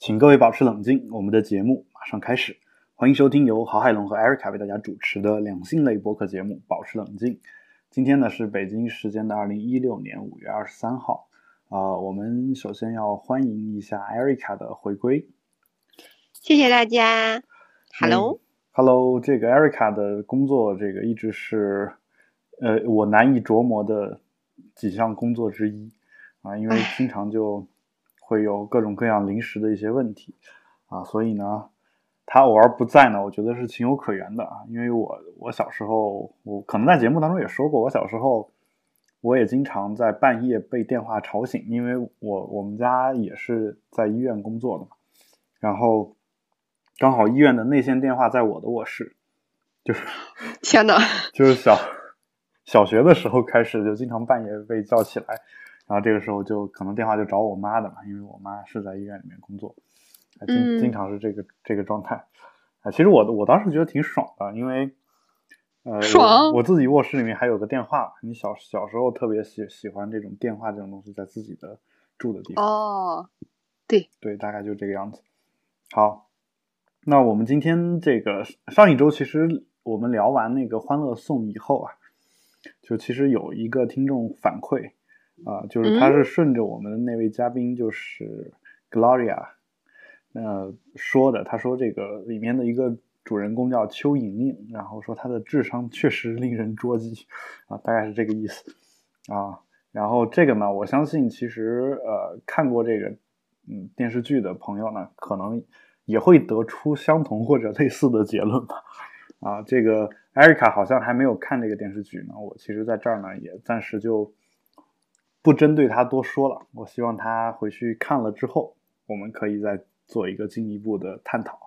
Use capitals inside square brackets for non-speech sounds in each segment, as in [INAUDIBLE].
请各位保持冷静，我们的节目马上开始。欢迎收听由郝海龙和 Erica 为大家主持的两性类播客节目《保持冷静》。今天呢是北京时间的二零一六年五月二十三号。啊，我们首先要欢迎一下 Erica 的回归。谢谢大家。Hello，Hello，这个艾瑞卡的工作，这个一直是呃我难以琢磨的几项工作之一啊，因为经常就。会有各种各样临时的一些问题，啊，所以呢，他偶尔不在呢，我觉得是情有可原的啊。因为我我小时候，我可能在节目当中也说过，我小时候我也经常在半夜被电话吵醒，因为我我们家也是在医院工作的嘛，然后刚好医院的内线电话在我的卧室，就是 [LAUGHS] 天呐，就是小小学的时候开始就经常半夜被叫起来。然后这个时候就可能电话就找我妈的嘛，因为我妈是在医院里面工作，经经常是这个这个状态。啊，其实我我当时觉得挺爽的，因为呃，爽，我自己卧室里面还有个电话。你小小时候特别喜喜欢这种电话这种东西，在自己的住的地方。哦，对对，大概就这个样子。好，那我们今天这个上一周其实我们聊完那个欢乐颂以后啊，就其实有一个听众反馈。啊，就是他是顺着我们的那位嘉宾，就是 Gloria，呃说的。他说这个里面的一个主人公叫邱莹莹，然后说他的智商确实令人捉急，啊，大概是这个意思啊。然后这个呢，我相信其实呃看过这个嗯电视剧的朋友呢，可能也会得出相同或者类似的结论吧。啊，这个艾瑞卡好像还没有看这个电视剧呢，我其实在这儿呢也暂时就。不针对他多说了，我希望他回去看了之后，我们可以再做一个进一步的探讨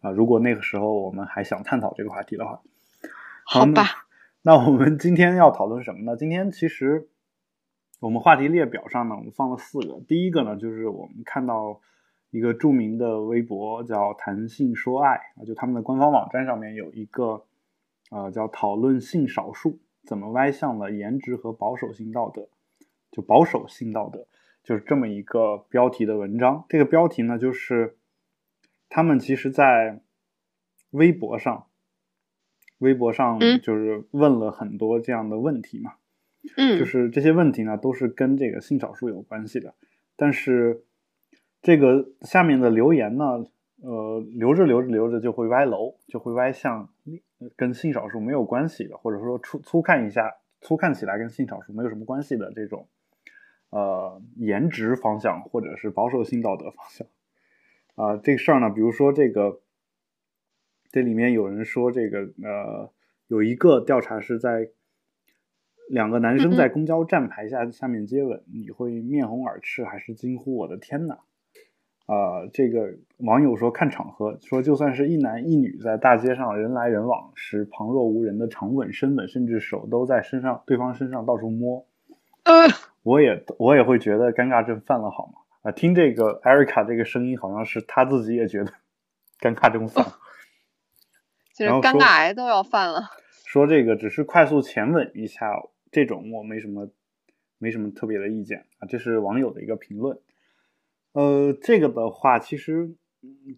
啊。如果那个时候我们还想探讨这个话题的话，好吧。那我们今天要讨论什么呢？今天其实我们话题列表上呢，我们放了四个。第一个呢，就是我们看到一个著名的微博叫“谈性说爱”啊，就他们的官方网站上面有一个呃叫“讨论性少数怎么歪向了颜值和保守性道德”。就保守性道德，就是这么一个标题的文章。这个标题呢，就是他们其实，在微博上，微博上就是问了很多这样的问题嘛。嗯，就是这些问题呢，都是跟这个性少数有关系的。但是这个下面的留言呢，呃，留着留着留着就会歪楼，就会歪向跟性少数没有关系的，或者说粗粗看一下，粗看起来跟性少数没有什么关系的这种。呃，颜值方向或者是保守性道德方向啊，这个事儿呢，比如说这个，这里面有人说这个呃，有一个调查是在两个男生在公交站牌下下面接吻，你会面红耳赤还是惊呼我的天哪？啊，这个网友说看场合，说就算是一男一女在大街上人来人往时旁若无人的长吻深吻，甚至手都在身上对方身上到处摸。[LAUGHS] 我也我也会觉得尴尬症犯了，好吗？啊，听这个艾瑞卡这个声音，好像是他自己也觉得尴尬症犯，其实尴尬癌都要犯了。说这个只是快速前吻一下，这种我没什么没什么特别的意见啊。这是网友的一个评论。呃，这个的话，其实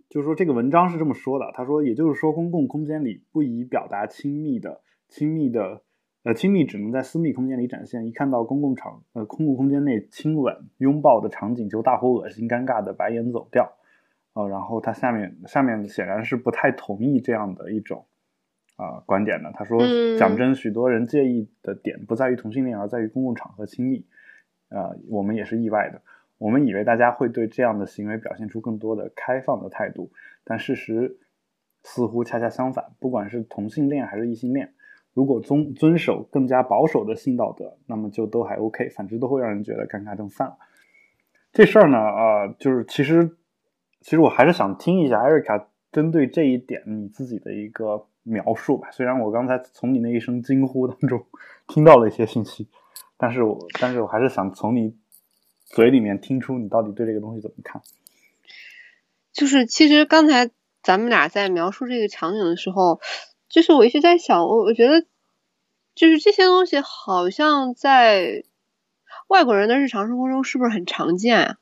就是说这个文章是这么说的，他说，也就是说，公共空间里不宜表达亲密的亲密的。呃，亲密只能在私密空间里展现。一看到公共场呃公共空间内亲吻、拥抱的场景，就大呼恶心、尴尬的白眼走掉。呃，然后他下面下面显然是不太同意这样的一种啊观点的。他说：“讲真，许多人介意的点不在于同性恋，而在于公共场合亲密。呃，我们也是意外的。我们以为大家会对这样的行为表现出更多的开放的态度，但事实似乎恰恰相反。不管是同性恋还是异性恋。”如果遵遵守更加保守的性道德，那么就都还 OK，反之都会让人觉得尴尬症犯了。这事儿呢，啊，就是其实，其实我还是想听一下艾瑞卡针对这一点你自己的一个描述吧。虽然我刚才从你那一声惊呼当中听到了一些信息，但是我但是我还是想从你嘴里面听出你到底对这个东西怎么看。就是其实刚才咱们俩在描述这个场景的时候。就是我一直在想，我我觉得，就是这些东西好像在外国人的日常生活中是不是很常见啊？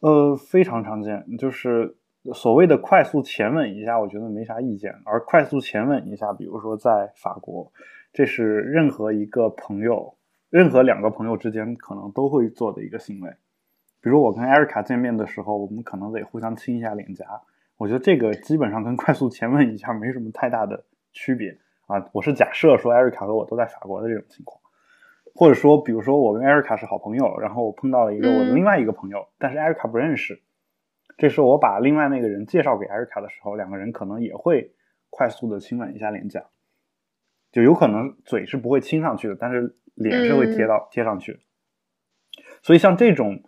呃，非常常见，就是所谓的快速前吻一下，我觉得没啥意见。而快速前吻一下，比如说在法国，这是任何一个朋友，任何两个朋友之间可能都会做的一个行为。比如我跟艾瑞卡见面的时候，我们可能得互相亲一下脸颊。我觉得这个基本上跟快速前吻一下没什么太大的区别啊。我是假设说艾瑞卡和我都在法国的这种情况。或者说，比如说我跟艾瑞卡是好朋友，然后我碰到了一个我的另外一个朋友，但是艾瑞卡不认识。这时候我把另外那个人介绍给艾瑞卡的时候，两个人可能也会快速的亲吻一下脸颊，就有可能嘴是不会亲上去的，但是脸是会贴到贴上去。所以像这种，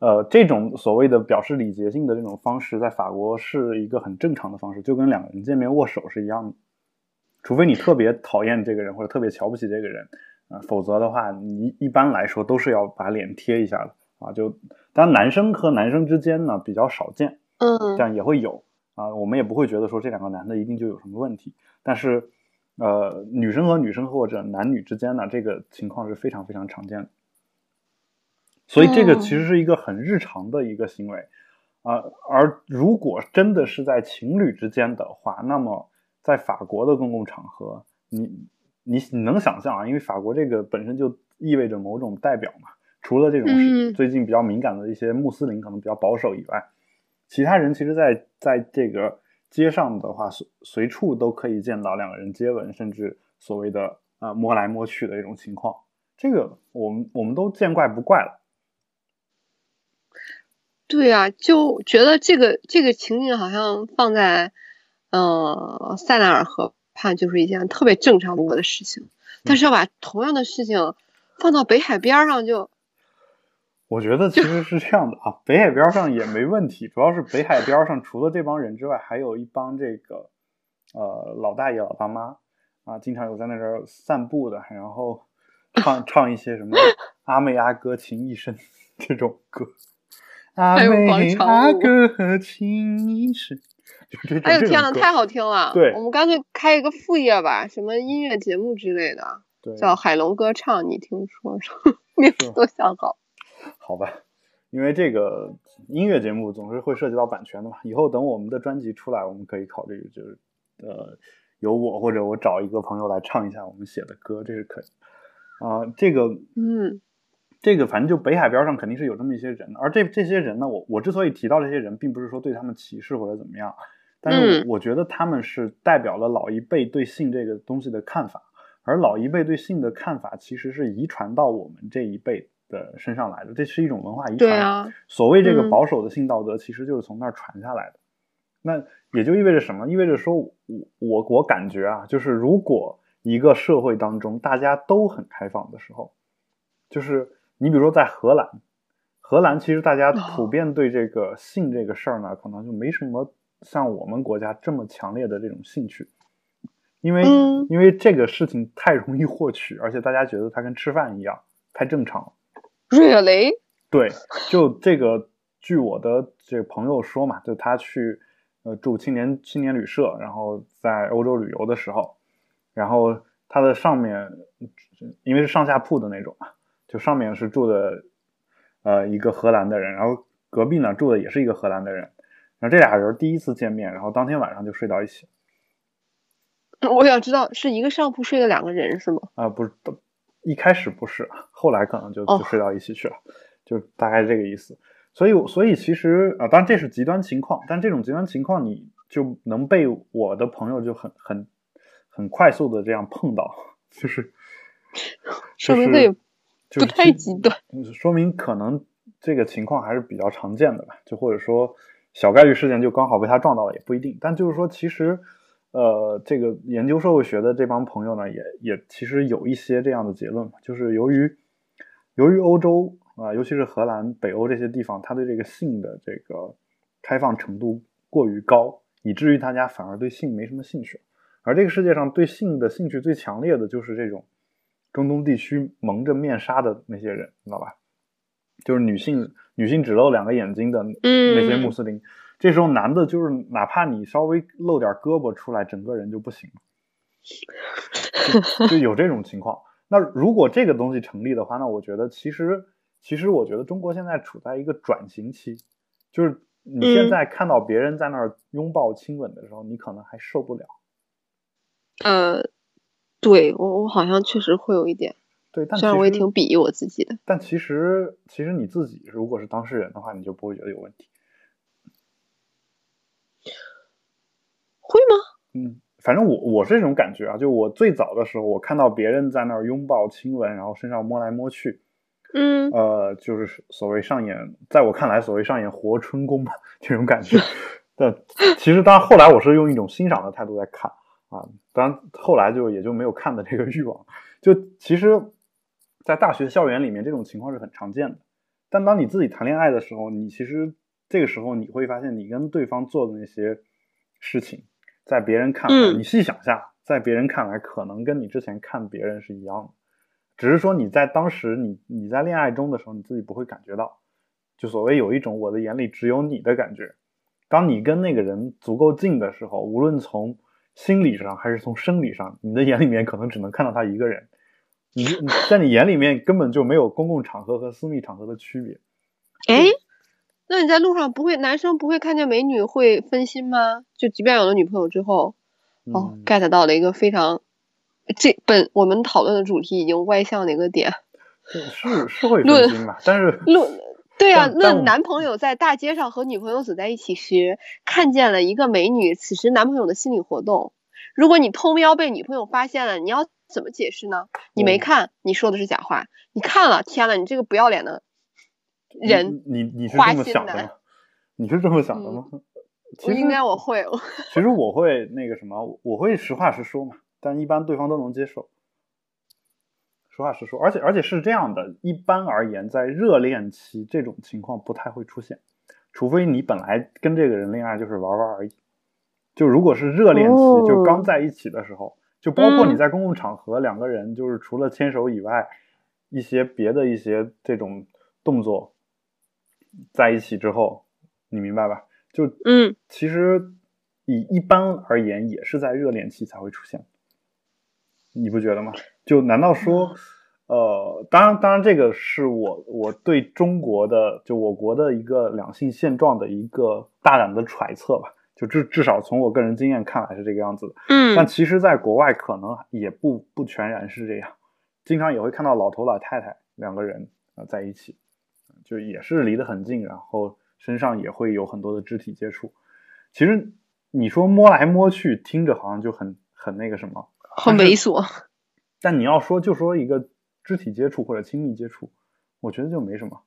呃，这种所谓的表示礼节性的这种方式，在法国是一个很正常的方式，就跟两个人见面握手是一样的，除非你特别讨厌这个人或者特别瞧不起这个人。啊，否则的话，你一般来说都是要把脸贴一下的啊。就当然，男生和男生之间呢比较少见，嗯，这样也会有啊。我们也不会觉得说这两个男的一定就有什么问题。但是，呃，女生和女生或者男女之间呢，这个情况是非常非常常见的。所以，这个其实是一个很日常的一个行为啊。而如果真的是在情侣之间的话，那么在法国的公共场合，你。你你能想象啊？因为法国这个本身就意味着某种代表嘛。除了这种最近比较敏感的一些穆斯林可能比较保守以外，其他人其实，在在这个街上的话，随随处都可以见到两个人接吻，甚至所谓的啊摸来摸去的这种情况。这个我们我们都见怪不怪了。对啊，就觉得这个这个情景好像放在呃塞纳尔河。畔就是一件特别正常不过的事情，但是要把同样的事情放到北海边上，就我觉得其实是这样的啊，北海边上也没问题，主要是北海边上除了这帮人之外，还有一帮这个呃老大爷老大妈啊，经常有在那儿散步的，然后唱 [LAUGHS] 唱一些什么阿妹阿哥情一深这种歌，阿妹阿哥情一生。哎呦天呐，太好听了！对，我们干脆开一个副业吧，什么音乐节目之类的，叫海龙歌唱。你听说说，[LAUGHS] 名字都想好。好吧，因为这个音乐节目总是会涉及到版权的嘛。以后等我们的专辑出来，我们可以考虑，就是呃，由我或者我找一个朋友来唱一下我们写的歌，这是可以。啊，这个，嗯。这个反正就北海边上肯定是有这么一些人，而这这些人呢，我我之所以提到这些人，并不是说对他们歧视或者怎么样，但是我觉得他们是代表了老一辈对性这个东西的看法，而老一辈对性的看法其实是遗传到我们这一辈的身上来的，这是一种文化遗传。啊，所谓这个保守的性道德，其实就是从那儿传下来的。那也就意味着什么？意味着说，我我我感觉啊，就是如果一个社会当中大家都很开放的时候，就是。你比如说，在荷兰，荷兰其实大家普遍对这个性这个事儿呢，可能就没什么像我们国家这么强烈的这种兴趣，因为因为这个事情太容易获取，而且大家觉得它跟吃饭一样，太正常了。Really？对，就这个，据我的这个朋友说嘛，就他去呃住青年青年旅社，然后在欧洲旅游的时候，然后他的上面因为是上下铺的那种嘛。就上面是住的，呃，一个荷兰的人，然后隔壁呢住的也是一个荷兰的人，然后这俩人第一次见面，然后当天晚上就睡到一起。[LAUGHS] 我想知道是一个上铺睡了两个人是吗？啊，不是，一开始不是，后来可能就就睡到一起去了，就大概这个意思。所以，所以其实啊，当然这是极端情况，但这种极端情况你就能被我的朋友就很很很快速的这样碰到，就是 [LAUGHS] 说明这。不太极端，说明可能这个情况还是比较常见的吧，就或者说小概率事件就刚好被他撞到了也不一定。但就是说，其实呃，这个研究社会学的这帮朋友呢，也也其实有一些这样的结论，就是由于由于欧洲啊，尤其是荷兰、北欧这些地方，他对这个性的这个开放程度过于高，以至于大家反而对性没什么兴趣。而这个世界上对性的兴趣最强烈的就是这种。中东地区蒙着面纱的那些人，你知道吧？就是女性，女性只露两个眼睛的那些穆斯林。这时候男的，就是哪怕你稍微露点胳膊出来，整个人就不行了，[LAUGHS] 就有这种情况。那如果这个东西成立的话，那我觉得其实，其实我觉得中国现在处在一个转型期，就是你现在看到别人在那儿拥抱亲吻的时候，你可能还受不了。呃，对我我好像确实会有一点，对，但虽然我也挺鄙夷我自己的。但其实其实你自己如果是当事人的话，你就不会觉得有问题。会吗？嗯，反正我我是这种感觉啊，就我最早的时候，我看到别人在那儿拥抱、亲吻，然后身上摸来摸去，嗯呃，就是所谓上演，在我看来，所谓上演活春宫吧，[LAUGHS] 这种感觉。[LAUGHS] 但其实，当然后来我是用一种欣赏的态度在看啊，当然后来就也就没有看的这个欲望。就其实，在大学校园里面，这种情况是很常见的。但当你自己谈恋爱的时候，你其实这个时候你会发现，你跟对方做的那些事情，在别人看来，嗯你细想下，在别人看来，可能跟你之前看别人是一样的。只是说你在当时你你在恋爱中的时候，你自己不会感觉到，就所谓有一种我的眼里只有你的感觉。当你跟那个人足够近的时候，无论从心理上还是从生理上，你的眼里面可能只能看到他一个人，你你在你眼里面根本就没有公共场合和私密场合的区别。哎，那你在路上不会，男生不会看见美女会分心吗？就即便有了女朋友之后，哦嗯，，get 到了一个非常，这本我们讨论的主题已经歪向了一个点。[LAUGHS] 对是是会论分心吧，但是论对啊，论男朋友在大街上和女朋友走在一起时，看见了一个美女，此时男朋友的心理活动。如果你偷瞄被女朋友发现了，你要怎么解释呢？你没看，你说的是假话；你看了，天呐，你这个不要脸的人。你你你是这么想的吗？你是这么想的吗？其实应该我会，[LAUGHS] 其实我会那个什么，我会实话实说嘛，但一般对方都能接受。实话实说，而且而且是这样的，一般而言，在热恋期这种情况不太会出现，除非你本来跟这个人恋爱就是玩玩而已。就如果是热恋期，哦就刚在一起的时候，就包括嗯你在公共场合两个人，就是除了牵手以外，一些别的一些这种动作，在一起之后，你明白吧？就嗯，其实以一般而言，也是在热恋期才会出现，你不觉得吗？就难道说，呃，当然，当然，这个是我我对中国的就我国的一个两性现状的一个大胆的揣测吧。就至至少从我个人经验看来是这个样子的，嗯但嗯，其实在国外可能也不不全然是这样，经常也会看到老头老太太两个人呃在一起，就也是离得很近，然后身上也会有很多的肢体接触。其实你说摸来摸去，听着好像就很很那个什么，很猥琐。[LAUGHS] 但你要说就说一个肢体接触或者亲密接触，我觉得就没什么。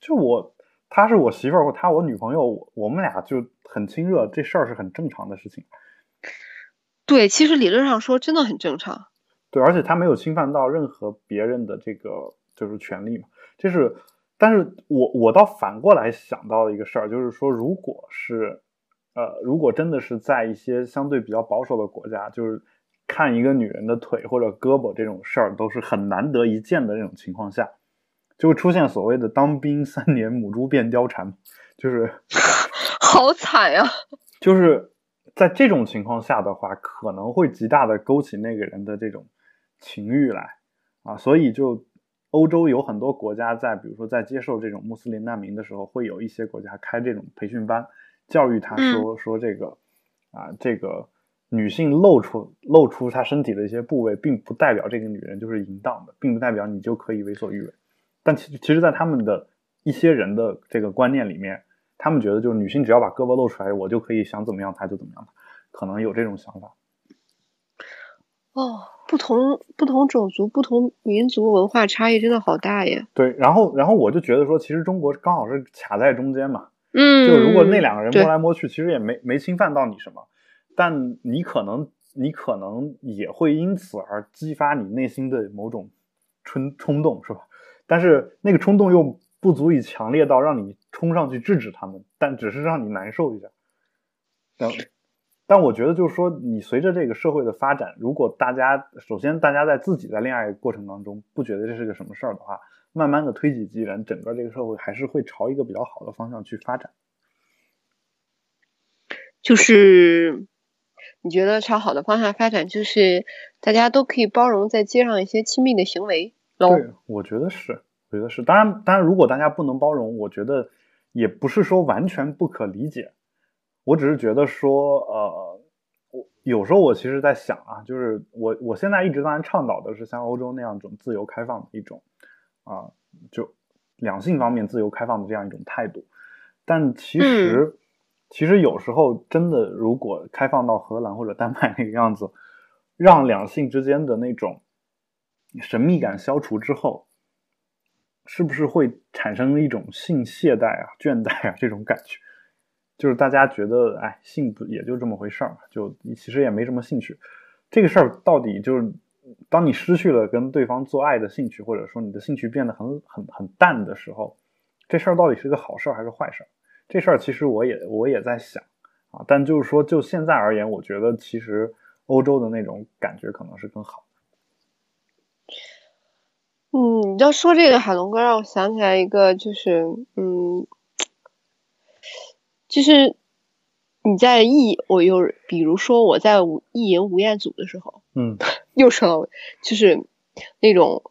就我她是我媳妇儿，或她我女朋友，我我们俩就很亲热，这事儿是很正常的事情。对，其实理论上说真的很正常。对，而且他没有侵犯到任何别人的这个就是权利嘛。这是，但是我我倒反过来想到了一个事儿，就是说，如果是呃，如果真的是在一些相对比较保守的国家，就是看一个女人的腿或者胳膊这种事儿都是很难得一见的这种情况下，就会出现所谓的当兵三年母猪变貂蝉，就是 [LAUGHS] 好惨呀！就是在这种情况下的话，可能会极大的勾起那个人的这种情欲来啊，所以就欧洲有很多国家在，比如说在接受这种穆斯林难民的时候，会有一些国家开这种培训班，教育他说、说这个啊，这个女性露出露出她身体的一些部位，并不代表这个女人就是淫荡的，并不代表你就可以为所欲为。但其其实，在他们的一些人的这个观念里面，他们觉得就是女性只要把胳膊露出来，我就可以想怎么样她就怎么样，可能有这种想法。哦，不同不同种族、不同民族文化差异真的好大耶。对，然后然后我就觉得说，其实中国刚好是卡在中间嘛，嗯，就如果那两个人摸来摸去，其实也没没侵犯到你什么，但你可能你可能也会因此而激发你内心的某种冲冲动，是吧？但是那个冲动又不足以强烈到让你冲上去制止他们，但只是让你难受一下。但但我觉得就是说，你随着这个社会的发展，如果大家首先大家在自己在恋爱过程当中不觉得这是个什么事儿的话，慢慢的推己及人，整个这个社会还是会朝一个比较好的方向去发展。就是你觉得朝好的方向发展，就是大家都可以包容在街上一些亲密的行为喽。对，我觉得是，我觉得是。当然，当然，如果大家不能包容，我觉得也不是说完全不可理解，我只是觉得说，呃，我有时候我其实在想啊，就是我我现在一直当然倡导的是像欧洲那样一种自由开放的一种啊，就两性方面自由开放的这样一种态度，但其实其实有时候真的如果开放到荷兰或者丹麦那个样子，让两性之间的那种神秘感消除之后。是不是会产生一种性懈怠啊、倦怠啊这种感觉？就是大家觉得，哎，性不也就这么回事儿，就其实也没什么兴趣。这个事儿到底就是，当你失去了跟对方做爱的兴趣，或者说你的兴趣变得很很很淡的时候，这事儿到底是个好事儿还是坏事儿？这事儿其实我也我也在想啊，但就是说，就现在而言，我觉得其实欧洲的那种感觉可能是更好。嗯，你知道说这个海龙哥，让我想起来一个，就是，嗯，就是你在意我又，比如说我在意淫吴彦祖的时候，嗯，又说到，就是那种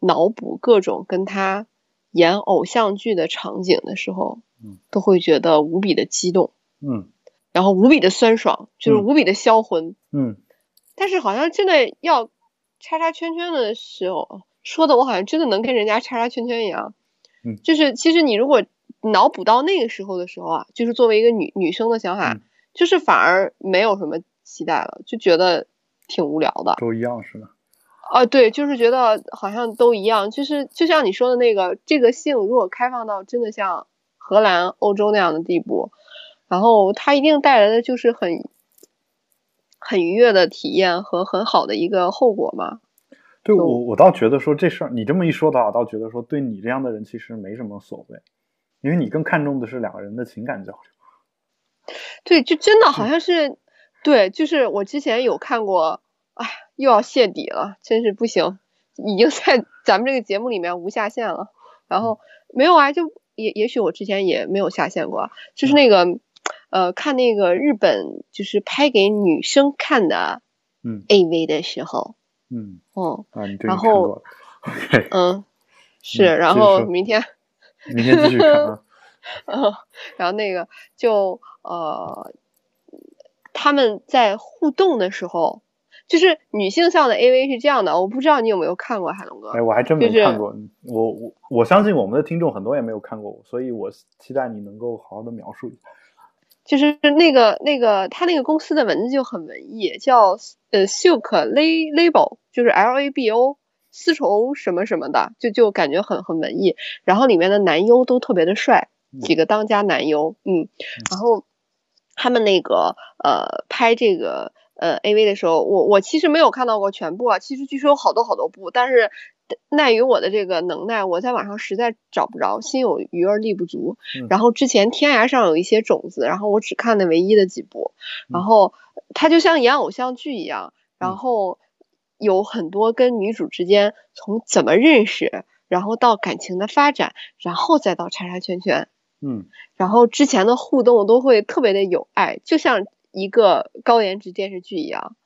脑补各种跟他演偶像剧的场景的时候，嗯，都会觉得无比的激动，嗯，然后无比的酸爽，就是无比的销魂，嗯，但是好像真的要叉叉圈圈的时候。说的我好像真的能跟人家叉叉圈圈一样，嗯，就是其实你如果脑补到那个时候的时候啊，就是作为一个女女生的想法，就是反而没有什么期待了，就觉得挺无聊的。都一样是吧？啊，对，就是觉得好像都一样，就是就像你说的那个，这个性如果开放到真的像荷兰、欧洲那样的地步，然后它一定带来的就是很很愉悦的体验和很好的一个后果嘛。对我，我倒觉得说这事儿，你这么一说的话，我倒觉得说对你这样的人其实没什么所谓，因为你更看重的是两个人的情感交流。对，就真的好像是，对，就是我之前有看过，哎，又要泄底了，真是不行，已经在咱们这个节目里面无下限了。然后没有啊，就也也许我之前也没有下线过，就是那个，呃，看那个日本就是拍给女生看的，嗯，AV 的时候。嗯哦啊，你然后嗯是，然后明天 [LAUGHS] 明天继续看啊，[LAUGHS] 嗯，然后那个就呃他们在互动的时候，就是女性向的 AV 是这样的，我不知道你有没有看过海龙哥？哎，我还真没看过，我我我相信我们的听众很多也没有看过，所以我期待你能够好好的描述一下。就是那个那个，他那个公司的文字就很文艺，叫呃 silk label，就是 L A B O 丝绸什么什么的，就就感觉很很文艺。然后里面的男优都特别的帅，几个当家男优，嗯。然后他们那个呃拍这个呃 A V 的时候，我我其实没有看到过全部啊，其实据说有好多好多部，但是。奈于我的这个能耐，我在网上实在找不着，心有余而力不足。然后之前天涯上有一些种子，然后我只看了唯一的几部。然后它就像演偶像剧一样，然后有很多跟女主之间从怎么认识，然后到感情的发展，然后再到叉叉圈圈。嗯，然后之前的互动都会特别的有爱，就像一个高颜值电视剧一样。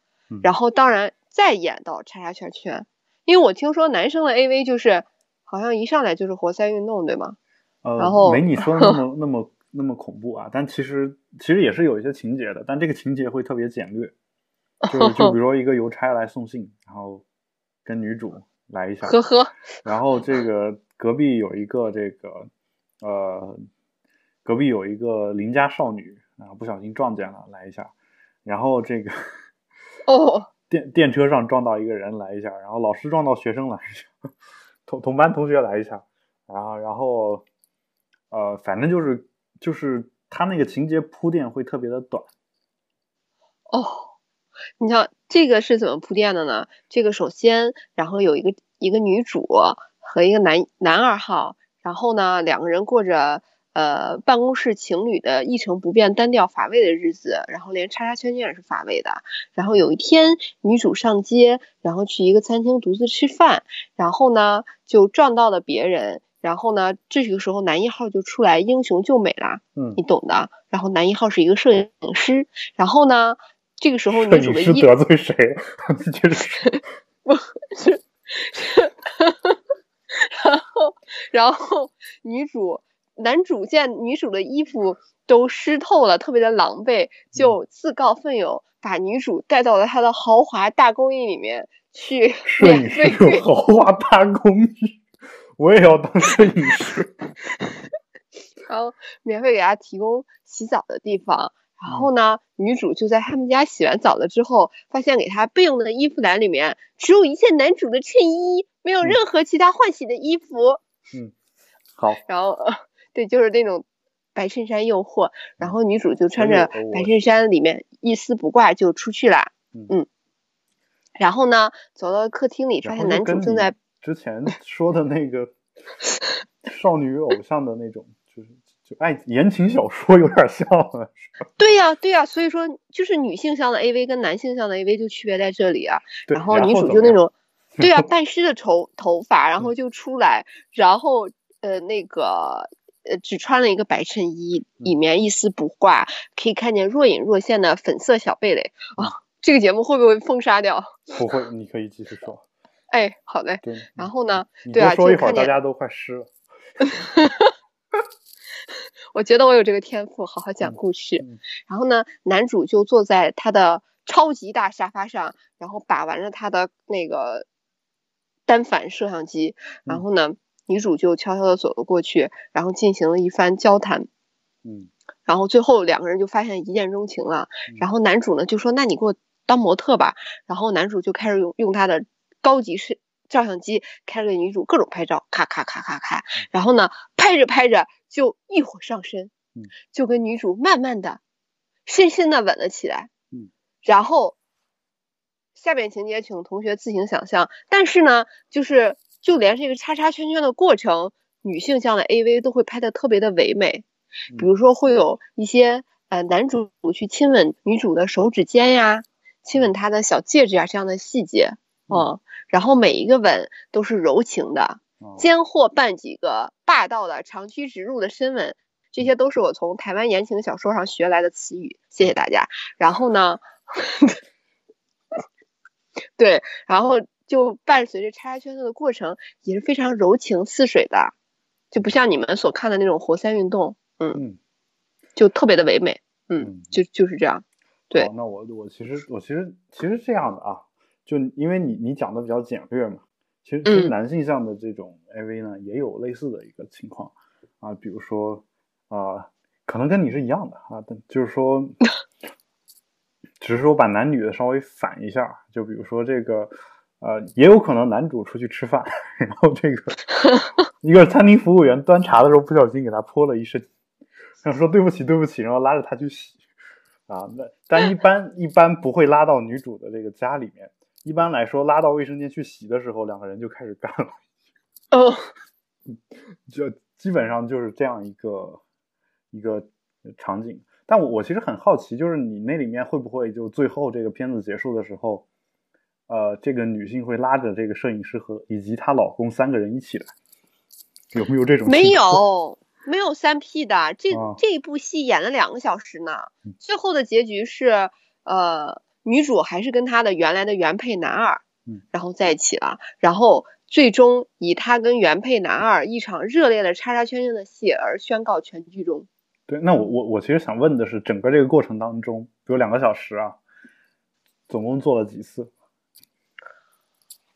然后当然再演到叉叉圈圈。因为我听说男生的 AV 就是好像一上来就是活塞运动，对吗？呃，然后没你说的那么 [LAUGHS] 那么那么恐怖啊，但其实其实也是有一些情节的，但这个情节会特别简略，[LAUGHS] 就就比如说一个邮差来送信，然后跟女主来一下，呵呵，然后这个隔壁有一个这个呃，隔壁有一个邻家少女啊，不小心撞见了，来一下，然后这个哦。电电车上撞到一个人来一下，然后老师撞到学生来一下，[LAUGHS] 同同班同学来一下，然后然后呃，反正就是就是他那个情节铺垫会特别的短。哦，你像这个是怎么铺垫的呢？这个首先，然后有一个一个女主和一个男男二号，然后呢两个人过着。呃，办公室情侣的一成不变、单调乏味的日子，然后连叉叉圈圈也是乏味的。然后有一天，女主上街，然后去一个餐厅独自吃饭，然后呢就撞到了别人，然后呢这个时候男一号就出来英雄救美啦，嗯，你懂的。然后男一号是一个摄影师，然后呢这个时候女主的一得罪谁？就是 [LAUGHS] 不是，[LAUGHS] 然后然后女主。男主见女主的衣服都湿透了，特别的狼狈，就自告奋勇把女主带到了他的豪华大公寓里面去摄影师免费有豪华大公寓，我也要当摄影师。[LAUGHS] 然后免费给他提供洗澡的地方。然后呢，女主就在他们家洗完澡了之后，发现给她备用的衣服篮里面只有一件男主的衬衣，没有嗯任何其他换洗的衣服。嗯好，然后，呃对，就是那种白衬衫诱惑。然后女主就穿着白衬衫，里面一丝不挂就出去了。嗯然后呢，走到客厅里，发现男主正在之前说的那个少女偶像的那种，就是就爱言情小说有点像了。对呀、对呀、所以说就是女性向的 AV 跟男性向的 AV 就区别在这里啊。然后女主就那种，[LAUGHS] 对啊，半湿的头头发，然后就出来，然后呃那个呃只穿了一个白衬衣，里面一丝不挂，可以看见若隐若现的粉色小蓓蕾啊。这个节目会不会封杀掉？[LAUGHS] 不会，你可以继续说。哎，好嘞。对，然后呢，你对啊多说一会儿，大家都快湿了。[LAUGHS] 我觉得我有这个天赋，好好讲故事。嗯然后呢，男主就坐在他的超级大沙发上，然后把玩着他的那个单反摄像机。然嗯后呢，女主就悄悄的走了过去，然后进行了一番交谈。嗯然后最后两个人就发现一见钟情了。然后男主呢就说：“那你给我当模特吧。”然后男主就开始用用他的高级摄照相机开着给女主各种拍照，咔咔咔咔咔。然后呢，拍着拍着就一火上身嗯，就跟女主慢慢的、深深的吻了起来。嗯，然后下面情节请同学自行想象。但是呢，就是就连这个叉叉圈圈的过程，女性向的 AV 都会拍的特别的唯美。比如说会有一些呃男主去亲吻女主的手指尖呀，亲吻她的小戒指啊这样的细节，嗯，然后每一个吻都是柔情的，哦间或伴几个霸道的长驱直入的深吻，这些都是我从台湾言情小说上学来的词语，谢谢大家。然后呢，[LAUGHS] 对，然后就伴随着叉叉圈圈的过程也是非常柔情似水的，就不像你们所看的那种活塞运动，嗯就特别的唯美，嗯嗯，就就是这样，对好，那我我其实我其实其实这样的啊，就因为你你讲的比较简略嘛，其实其实嗯男性向的这种 AV 呢，也有类似的一个情况啊，比如说啊、可能跟你是一样的啊，但就是说，[LAUGHS] 只是说把男女的稍微反一下，就比如说这个。呃，也有可能男主出去吃饭，[LAUGHS] 然后这个一个餐厅服务员端茶的时候不小心给他泼了一身，然后说对不起对不起，然后拉着他去洗。啊，那但一般一般不会拉到女主的这个家里面。一般来说，拉到卫生间去洗的时候，两个人就开始干了，哦，[LAUGHS] 就基本上就是这样一个一个场景。但我我其实很好奇，就是你那里面会不会就最后这个片子结束的时候，呃，这个女性会拉着这个摄影师和以及她老公三个人一起来，有没有这种？没。有，没有三 P 的，这、啊这一部戏演了两个小时呢嗯，最后的结局是，呃，女主还是跟她的原来的原配男二，嗯然后在一起了，然后最终以她跟原配男二一场热烈的叉叉圈圈的戏而宣告全剧终。对，那我我我其实想问的是，整个这个过程当中，比如两个小时啊，总共做了几次？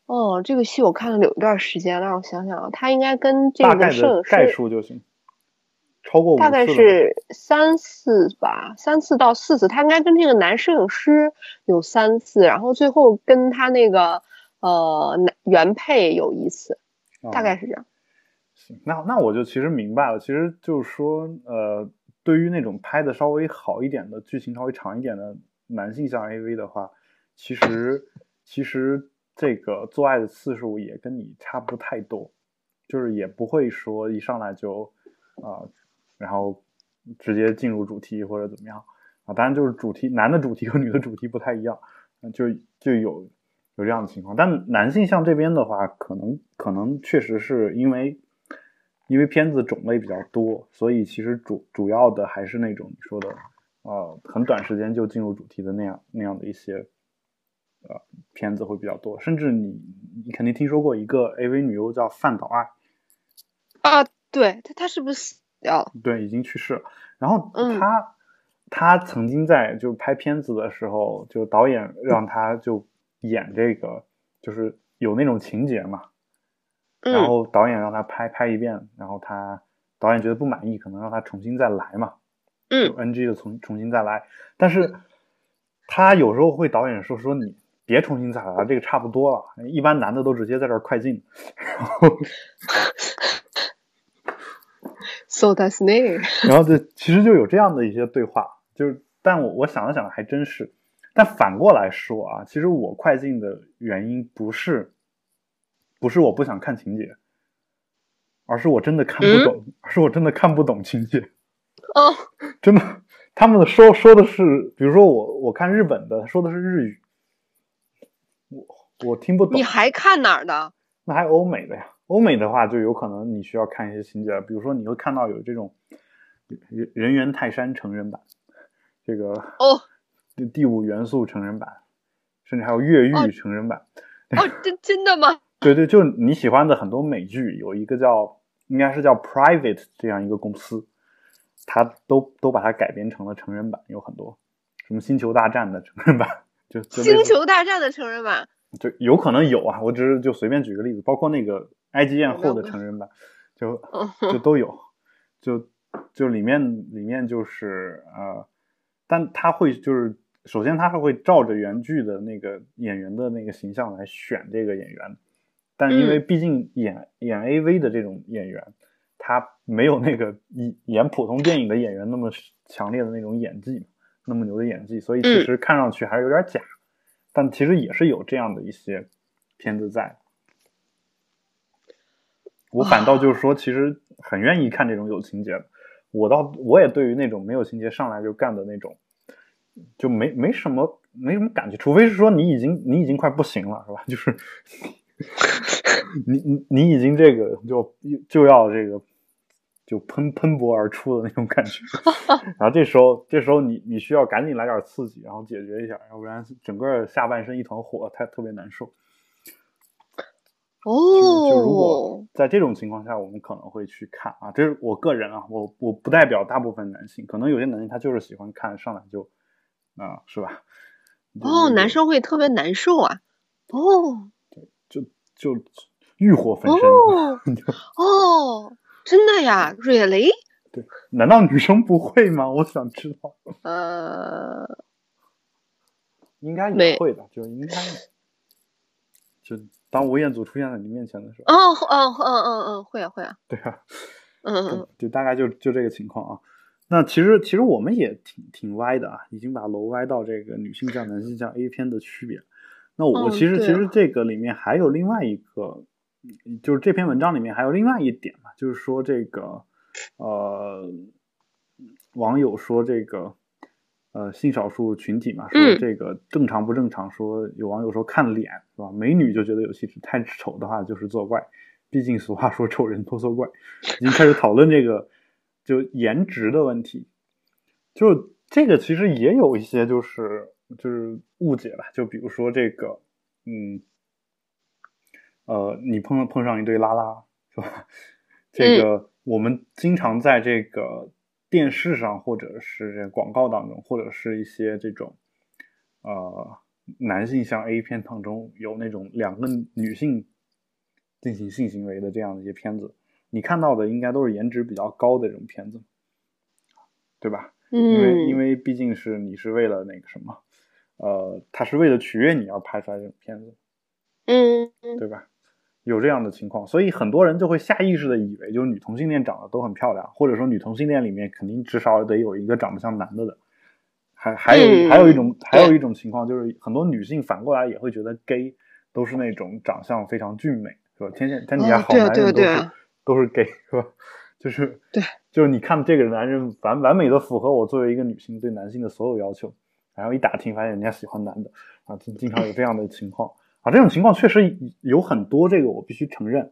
哦，这个戏我看了有一段时间，让我想想啊，他应该跟这大概个摄影的概师数就行，超过五大概是三次吧，三次到四次。他应该跟这个男摄影师有三次，然后最后跟他那个呃男原配有一次，大概啊是这样。行，那那我就其实明白了，其实就是说，呃，对于那种拍的稍微好一点的剧情稍微长一点的男性向 AV 的话，其实其实这个做爱的次数也跟你差不太多，就是也不会说一上来就啊、然后直接进入主题或者怎么样啊，当然就是主题男的主题和女的主题不太一样，就就有有这样的情况。但男性像这边的话，可能可能确实是因为因为片子种类比较多，所以其实主主要的还是那种你说的呃很短时间就进入主题的那样那样的一些呃片子会比较多。甚至你你肯定听说过一个 AV 女优叫范岛爱，啊，对她她是不是死掉了。对，已经去世了。然后嗯他、他曾经在就拍片子的时候，就导演让她就演这个，就是有那种情节嘛。然嗯后导演让她拍拍一遍，然后她导演觉得不满意，可能让她重新再来嘛。就嗯 NG 的重重新再来，但是他有时候会导演说说你别重新再来了，这个差不多了。一般男的都直接在这儿快进，[LAUGHS] 然后，so that's name。然后这其实就有这样的一些对话，就是但我我想了想还真是，但反过来说啊，其实我快进的原因不是不是我不想看情节，而是我真的看不懂，而是我真的看不懂情节。哦，[LAUGHS] 真的，他们的说说的是，比如说我我看日本的说的是日语，我我听不懂你。还看哪儿的？那还有欧美的呀，欧美的话就有可能你需要看一些情节，比如说你会看到有这种人人猿泰山成人版，这个哦第第五元素成人版，甚至还有越狱哦成人版。哦，真真的吗？[LAUGHS] 对对，就你喜欢的很多美剧，有一个叫应该是叫 Private 这样一个公司，它都都把它改编成了成人版，有很多什么星球大战的成人版，就就星球大战的成人版。就有可能有啊，我只是就随便举个例子，包括那个埃及艳后的成人版，就嗯就都有，就就里面里面就是呃，但他会就是首先他是会照着原剧的那个演员的那个形象来选这个演员，但因为毕竟演、演 AV 的这种演员，他没有那个演演普通电影的演员那么强烈的那种演技，那么牛的演技，所以其实看上去还是有点假。但其实也是有这样的一些片子在。我反倒就是说，其实很愿意看这种有情节的。我倒我也对于那种没有情节上来就干的那种，就没没什么没什么感觉，除非是说你已经你已经快不行了，是吧？就是 [LAUGHS] 你你你已经这个就就要这个就喷喷薄而出的那种感觉，然后这时候这时候你你需要赶紧来点刺激，然后解决一下，要不然整个下半身一团火，太特别难受。就就如果哦，在这种情况下，我们可能会去看啊，这是我个人啊，我我不代表大部分男性，可能有些男性他就是喜欢看上来就啊、是吧？哦，男生会特别难受啊。哦就就欲火焚身。[LAUGHS] 哦哦，真的呀？Really？对难道女生不会吗？我想知道，呃，应该没也会的，就应该就当吴彦祖出现在你面前的时候，哦哦哦哦哦，会啊会啊，对啊，嗯 [LAUGHS] 嗯就就大概就就这个情况啊。那其实其实我们也挺挺歪的啊，已经把楼歪到这个女性向、男性向 A 片的区别。那我嗯其实、对其实这个里面还有另外一个，嗯就是这篇文章里面还有另外一点嘛，就是说这个呃，网友说这个呃性少数群体嘛，说嗯这个正常不正常？说有网友说看脸是吧？美女就觉得有气质，太丑的话就是作怪。毕竟俗话说丑人多作怪，已经开始讨论这个就颜值的问题。就这个其实也有一些就是就是误解吧，就比如说这个嗯呃，你碰碰上一对拉拉是吧？这个我们经常在这个电视上或者是这广告当中，或者是一些这种呃男性向 A 片当中有那种两个女性进行性行为的这样的一些片子，你看到的应该都是颜值比较高的这种片子，对吧？因为嗯，因为毕竟是你是为了那个什么，呃，他是为了取悦你而拍出来这种片子，嗯对吧？有这样的情况，所以很多人就会下意识的以为，就是女同性恋长得都很漂亮，或者说女同性恋里面肯定至少得有一个长得像男的的。还还有、嗯还有一种还有一种情况，就是很多女性反过来也会觉得 gay 都是那种长相非常俊美，是吧？天下天底下好男人都是、对啊对啊都是 gay，是吧？就是对，就是你看这个男人完完美的符合我作为一个女性对男性的所有要求，然后一打听发现人家喜欢男的啊，经经常有这样的情况啊，这种情况确实有很多，这个我必须承认，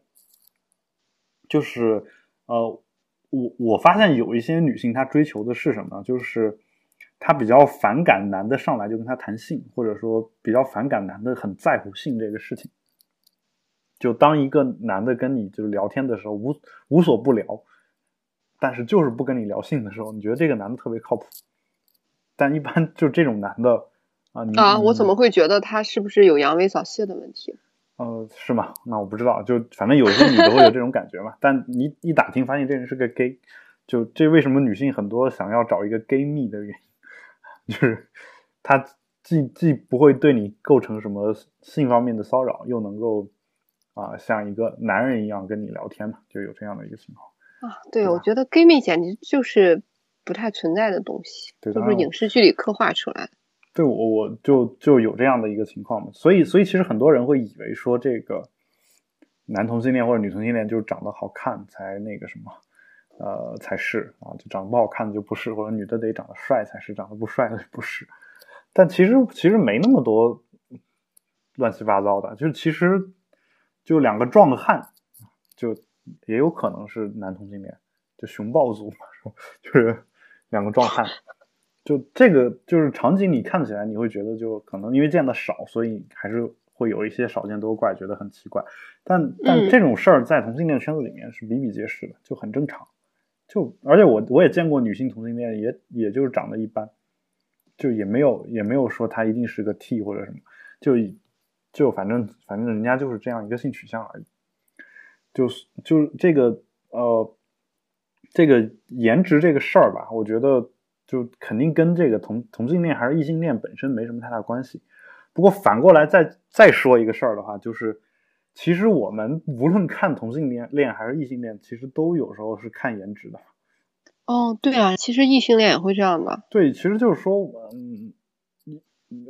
就是呃，我我发现有一些女性她追求的是什么？就是她比较反感男的上来就跟她谈性，或者说比较反感男的很在乎性这个事情。就当一个男的跟你就是聊天的时候无无所不聊，但是就是不跟你聊性的时候，你觉得这个男的特别靠谱。但一般就这种男的啊，你啊，我怎么么会觉得他是不是有阳痿早泄的问题？呃是吗？那我不知道，就反正有些女的会有这种感觉嘛。但你一打听发现这人是个 gay，就这为什么女性很多想要找一个 gay 蜜的原因，[LAUGHS] 就是他既既不会对你构成什么性方面的骚扰，又能够啊像一个男人一样跟你聊天嘛，就有这样的一个情况。啊，对，对我觉得 gay 蜜简直就是不太存在的东西，对当然都是影视剧里刻画出来的。对我我就就有这样的一个情况嘛，所以所以其实很多人会以为说这个男同性恋或者女同性恋就是长得好看才那个什么，呃才是啊，就长得不好看的就不是，或者女的得长得帅才是，长得不帅的不是。但其实其实没那么多乱七八糟的，就是其实就两个壮汉，就也有可能是男同性恋，就熊抱族嘛，[LAUGHS] 就是两个壮汉。就这个就是场景，你看起来你会觉得就可能因为见的少，所以还是会有一些少见多怪，觉得很奇怪。但但嗯这种事儿在同性恋圈子里面是比比皆是的，就很正常。就而且我我也见过女性同性恋，也也就是长得一般，就也没有也没有说他一定是个 T 或者什么，就就反正反正人家就是这样一个性取向而已。就是就是这个呃，这个颜值这个事儿吧，我觉得就肯定跟这个同同性恋还是异性恋本身没什么太大关系。不过反过来再再说一个事儿的话，就是其实我们无论看同性恋恋还是异性恋，其实都有时候是看颜值的。哦，对啊，其实异性恋也会这样的。对，其实就是说，嗯，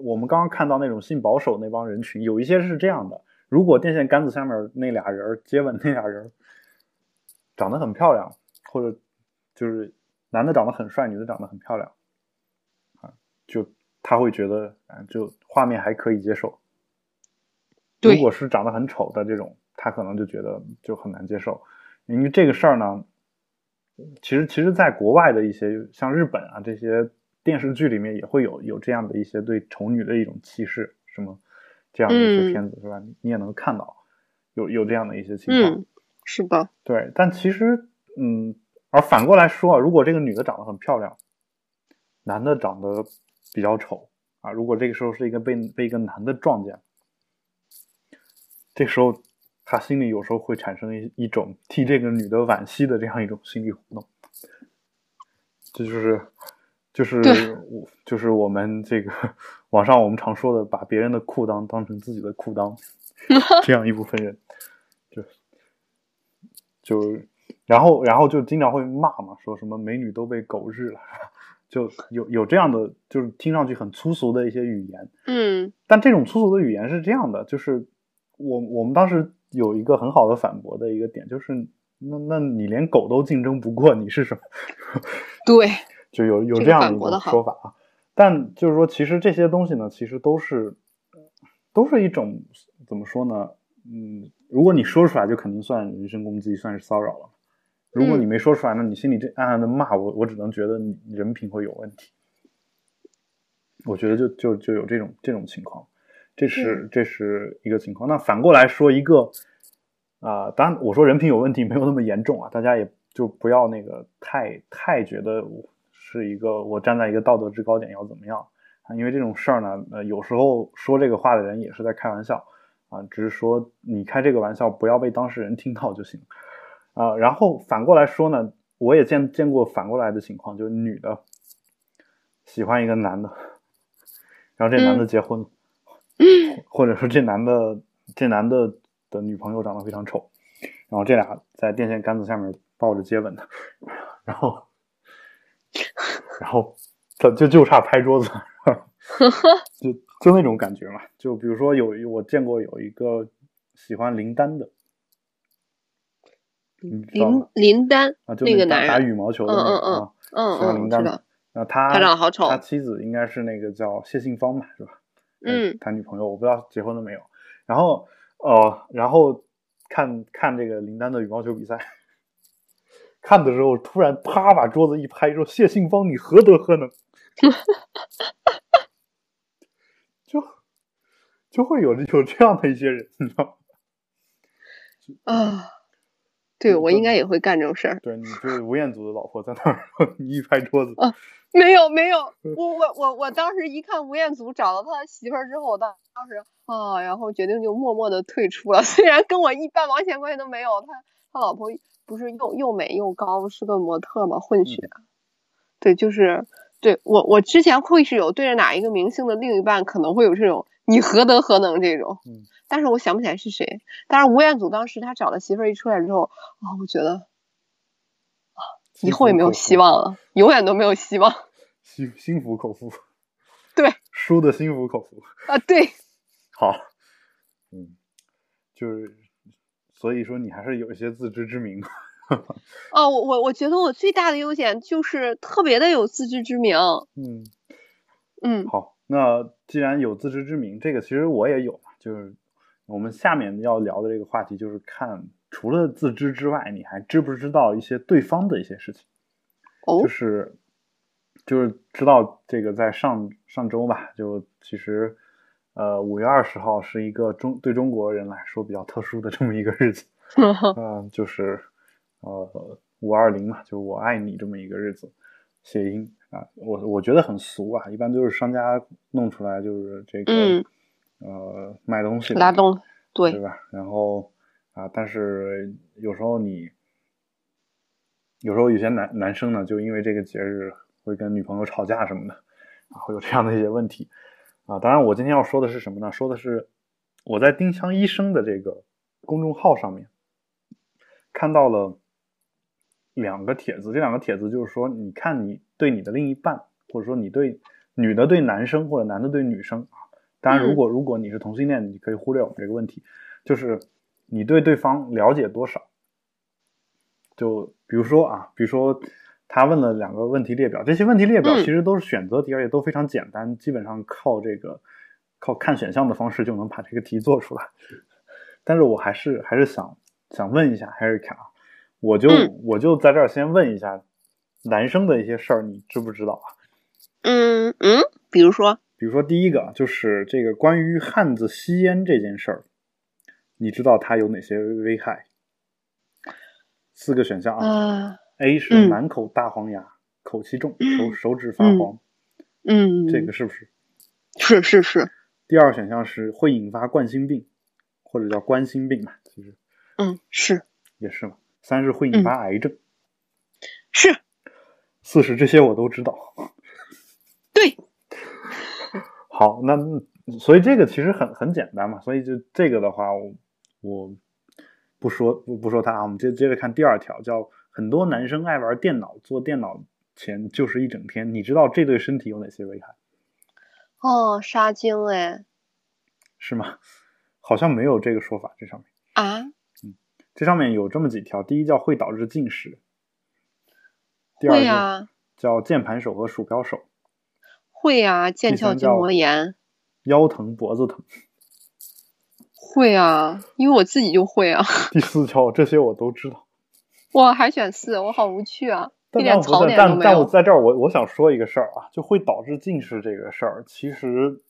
我们刚刚看到那种性保守那帮人群，有一些是这样的：如果电线杆子下面那俩人接吻那俩人长得很漂亮，或者就是男的长得很帅，女的长得很漂亮，啊，就他会觉得啊，就画面还可以接受。如果是长得很丑的这种，他可能就觉得就很难接受，因为这个事儿呢，其实其实，在国外的一些像日本啊这些电视剧里面也会有有这样的一些对丑女的一种歧视，什么这样的一些嗯片子、是吧？你也能看到有有这样的一些情况。嗯，是的。对，但其实，嗯，而反过来说啊，如果这个女的长得很漂亮，男的长得比较丑啊，如果这个时候是一个被被一个男的撞见，这时候他心里有时候会产生一一种替这个女的惋惜的这样一种心理活动，这就是就是我就是我们这个网上我们常说的，把别人的裤裆当成自己的裤裆，[LAUGHS] 这样一部分人，就就然后然后就经常会骂嘛，说什么美女都被狗日了，就有有这样的就是听上去很粗俗的一些语言，嗯但这种粗俗的语言是这样的，就是我我们当时有一个很好的反驳的一个点，就是那那你连狗都竞争不过，你是什么？[LAUGHS] 对，就有有这样的一种反驳得好说法啊。但就是说，其实这些东西呢，其实都是都是一种怎么说呢？嗯，如果你说出来，就肯定算人身攻击，算是骚扰了。如果你嗯没说出来，那你心里这暗暗的骂我，我只能觉得你人品会有问题。我觉得就就就有这种这种情况，这是这是一个情况。那反过来说一个啊、当然我说人品有问题没有那么严重啊，大家也就不要那个太太觉得我是一个我站在一个道德制高点要怎么样啊，因为这种事儿呢，呃，有时候说这个话的人也是在开玩笑啊，只是说你开这个玩笑不要被当事人听到就行啊。然后反过来说呢，我也见见过反过来的情况，就是女的喜欢一个男的，然后这男的嗯结婚了，[LAUGHS] 或者说这男的这男的的女朋友长得非常丑，然后这俩在电线杆子下面抱着接吻的，[LAUGHS] 然后然后他就就差拍桌子，[LAUGHS] 就就那种感觉嘛。就比如说有我见过有一个喜欢林丹的，林？林丹啊，就那个男人打，羽毛球的嗯那个嗯啊，嗯嗯，喜欢林丹我知道，然后他他长得好丑他妻子应该是那个叫谢杏芳吧，是吧？嗯他女朋友我不知道结婚了没有。然后呃，然后看看这个林丹的羽毛球比赛，看的时候突然啪把桌子一拍，说：“谢杏芳，你何德何能？[LAUGHS] ”就就会有有这样的一些人，你知道吗？啊，对我应该也会干这种事儿。对你就是吴彦祖的老婆在那儿，[LAUGHS] 你一拍桌子。啊，没有没有，我我我我当时一看吴彦祖找到他媳妇儿之后，当当时啊，然后决定就默默的退出了。[LAUGHS] 虽然跟我一半毛钱关系都没有，他他老婆不是又又美又高，是个模特嘛，混血。对，就是对我我之前会是有对着哪一个明星的另一半可能会有这种你何德何能这种，嗯，但是我想不起来是谁。但是吴彦祖当时他找的媳妇儿一出来之后啊，我觉得啊，以后也没有希望了，永远都没有希望。[LAUGHS] 心 [LAUGHS] 心服口服，对，输的心服口服啊，对，[LAUGHS] 好，嗯，就是所以说你还是有一些自知之明。哦，我我我觉得我最大的优点就是特别的有自知之明。嗯嗯，好，那既然有自知之明，这个其实我也有嘛，就是我们下面要聊的这个话题就是看除了自知之外，你还知不知道一些对方的一些事情？哦，就是就是知道这个在上上周吧，就其实呃五月二十号是一个中对中国人来说比较特殊的这么一个日子，[LAUGHS] 嗯，就是。呃，五二零嘛，就我爱你这么一个日子，谐音啊，我我觉得很俗啊，一般都是商家弄出来，就是这个，呃，卖东西拉动，对对吧？然后啊，但是有时候你，有时候有些男男生呢，就因为这个节日会跟女朋友吵架什么的，啊，会有这样的一些问题啊。当然，我今天要说的是什么呢？说的是我在丁香医生的这个公众号上面看到了。两个帖子，这两个帖子就是说，你看你对你的另一半，或者说你对女的对男生或者男的对女生啊，当然如果如果你是同性恋，你可以忽略我们这个问题，就是你对对方了解多少。就比如说啊，比如说他问了两个问题列表，这些问题列表其实都是选择题，而且都非常简单，基本上靠这个靠看选项的方式就能把这个题做出来。[LAUGHS] 但是我还是还是想想问一下 Harry 啊。我就我就在这儿先问一下，男生的一些事儿，你知不知道啊？嗯嗯，比如说，比如说第一个就是这个关于汉子吸烟这件事儿，你知道它有哪些危害？四个选项啊，A 是满口大黄牙，口气重，手手指发黄，嗯，这个是不是？是是是。第二选项是会引发冠心病，或者叫冠心病吧，其实，嗯，是，也是嘛。三是会引发癌症，是。四十这些我都知道。对。好，那所以这个其实很很简单嘛，所以就这个的话，我我不说不不说它啊，我们接接着看第二条，叫很多男生爱玩电脑，坐电脑前就是一整天，你知道这对身体有哪些危害？哦，杀精哎。是吗？好像没有这个说法，这上面啊。嗯这上面有这么几条，第一叫会导致近视，第二呀，叫键盘手和鼠标手，会呀，腱鞘筋膜炎，腰疼脖子疼，会啊，因为我自己就会啊。[LAUGHS] 第四条，这些我都知道。[LAUGHS] 我还选四，我好无趣啊，一点槽点都没有。但但我在这儿，我我想说一个事儿啊，就会导致近视这个事儿，其实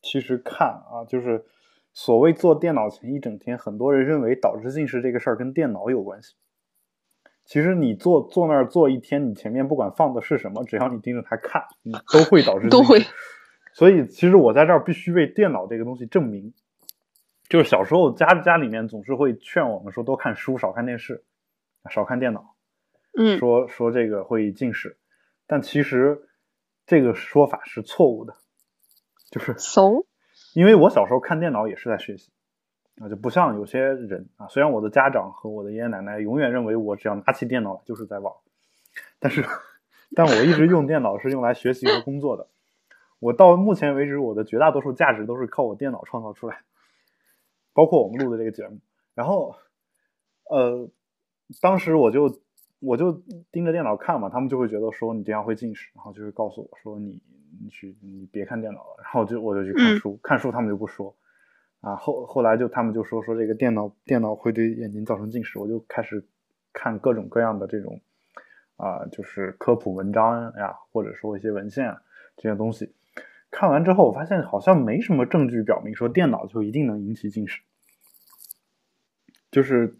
其实看啊，就是。所谓坐电脑前一整天，很多人认为导致近视这个事儿跟电脑有关系。其实你坐坐那儿坐一天，你前面不管放的是什么，只要你盯着它看，你都会导致 [LAUGHS] 都会。所以其实我在这儿必须为电脑这个东西证明。就是小时候家家里面总是会劝我们说多看书，少看电视，少看电脑。嗯。说说这个会近视，但其实这个说法是错误的。就是怂。因为我小时候看电脑也是在学习，啊，就不像有些人啊，虽然我的家长和我的爷爷奶奶永远认为我只要拿起电脑就是在玩，但是，但我一直用电脑是用来学习和工作的。我到目前为止，我的绝大多数价值都是靠我电脑创造出来，包括我们录的这个节目。然后，呃，当时我就我就盯着电脑看嘛，他们就会觉得说你这样会近视，然后就会告诉我说你。你去，你别看电脑了，然后就我就去看书，看书他们就不说，啊后后来就他们就说说这个电脑电脑会对眼睛造成近视，我就开始看各种各样的这种啊就是科普文章呀，或者说一些文献啊这些东西，看完之后我发现好像没什么证据表明说电脑就一定能引起近视，就是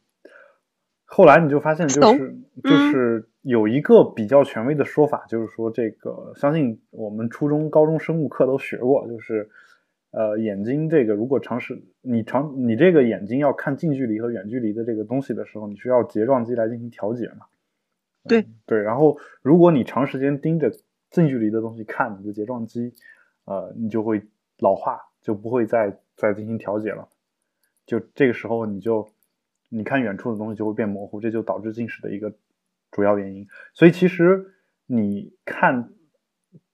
后来你就发现，就是就是有一个比较权威的说法，就是说这个，相信我们初中、高中生物课都学过，就是呃，眼睛这个如果长时你长你这个眼睛要看近距离和远距离的这个东西的时候，你需要睫状肌来进行调节嘛。对嗯对，然后如果你长时间盯着近距离的东西看，你的睫状肌呃，你就会老化，就不会再再进行调节了。就这个时候你就你看远处的东西就会变模糊，这就导致近视的一个主要原因。所以其实你看，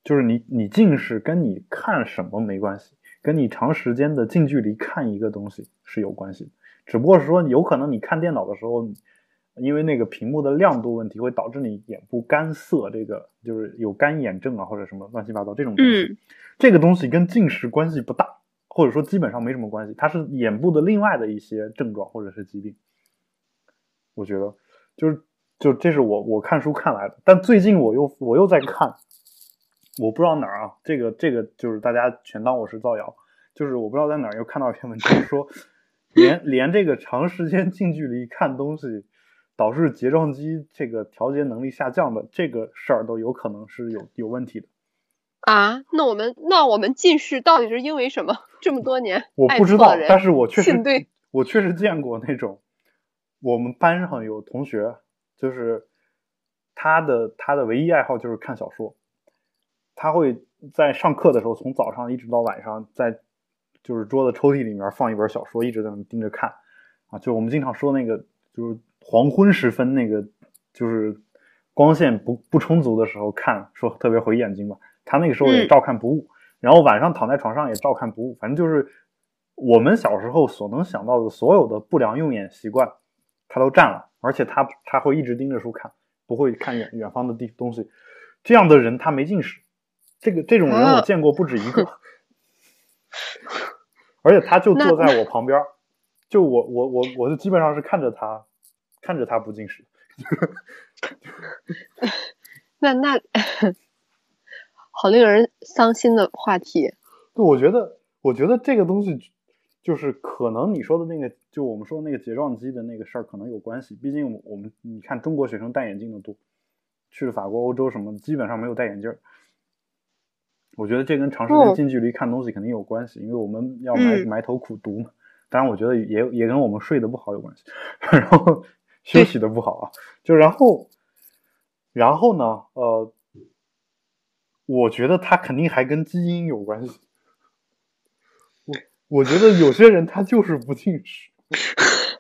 就是你你近视跟你看什么没关系，跟你长时间的近距离看一个东西是有关系的。只不过是说，有可能你看电脑的时候，因为那个屏幕的亮度问题，会导致你眼部干涩，这个就是有干眼症啊或者什么乱七八糟这种东西。嗯这个东西跟近视关系不大，或者说基本上没什么关系，它是眼部的另外的一些症状或者是疾病。我觉得就是就这是我我看书看来的，但最近我又我又在看，我不知道哪儿啊，这个这个就是大家全当我是造谣，就是我不知道在哪儿又看到一篇文章说，连连这个长时间近距离看东西。导致睫状肌这个调节能力下降的这个事儿都有可能是有有问题的。啊，那我们那我们近视到底是因为什么？这么多年我不知道但是我确实我确实见过那种，我们班上有同学，就是他的他的唯一爱好就是看小说，他会在上课的时候从早上一直到晚上，在就是桌子抽屉里面放一本小说，一直在那盯着看，啊，就我们经常说那个就是黄昏时分那个就是光线不不充足的时候看，说特别毁眼睛嘛，他那个时候也嗯照看不误。然后晚上躺在床上也照看不误，反正就是我们小时候所能想到的所有的不良用眼习惯，他都占了，而且他他会一直盯着书看，不会看远远方的地东西。这样的人他没近视，这个这种人我啊见过不止一个，而且他就坐在我旁边儿，就我我我我就基本上是看着他，看着他不近视。[LAUGHS] 那那好令人伤心的话题。对，我觉得，我觉得这个东西就是可能你说的那个，就我们说的那个睫状肌的那个事儿可能有关系。毕竟我们你看中国学生戴眼镜的多，去了法国、欧洲什么基本上没有戴眼镜儿。我觉得这跟长时间哦近距离看东西肯定有关系，因为我们要埋、嗯埋头苦读嘛。当然，我觉得也也跟我们睡得不好有关系，[LAUGHS] 然后休息的不好啊。就然后，然后呢，呃，我觉得他肯定还跟基因有关系。我我觉得有些人他就是不近视，[LAUGHS]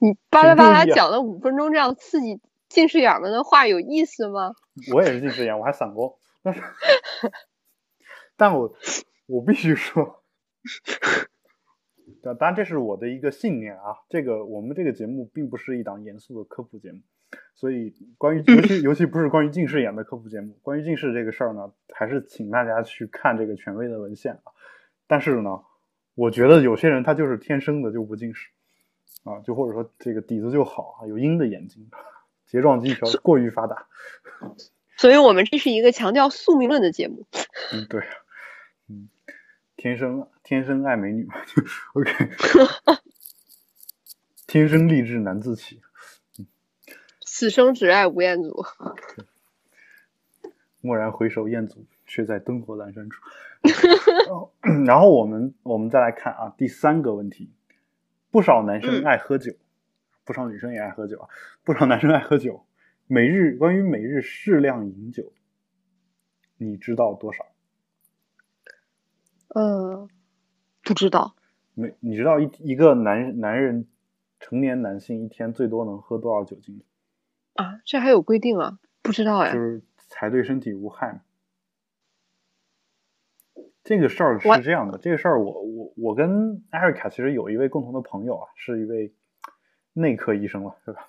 你巴拉巴拉讲了五分钟这样刺激近视眼儿们的话，有意思吗？我也是近视眼，我还散光，但是，但我我必须说，当当然这是我的一个信念啊。这个我们这个节目并不是一档严肃的科普节目，所以关于尤其 [LAUGHS] 尤其不是关于近视眼的科普节目，关于近视这个事儿呢，还是请大家去看这个权威的文献啊。但是呢，我觉得有些人他就是天生的就不近视啊，就或者说这个底子就好啊，有鹰的眼睛，[LAUGHS] 睫状肌条过于发达。所以我们这是一个强调宿命论的节目。[LAUGHS] 嗯，对啊，嗯，天生天生爱美女嘛，OK，[LAUGHS] 天生丽质难自弃。此生只爱吴彦祖。[LAUGHS] 蓦然回首，彦祖却在灯火阑珊处。然后我们我们再来看啊，第三个问题，不少男生嗯爱喝酒，不少女生也爱喝酒啊，不少男生爱喝酒。每日关于每日适量饮酒，你知道多少？呃，不知道。每你知道一一个男男人成年男性一天最多能喝多少酒精？啊，这还有规定啊？不知道呀就。是才对身体无害嘛。这个事儿是这样的，这个事儿我我我跟艾瑞卡其实有一位共同的朋友啊，是一位内科医生了，对吧？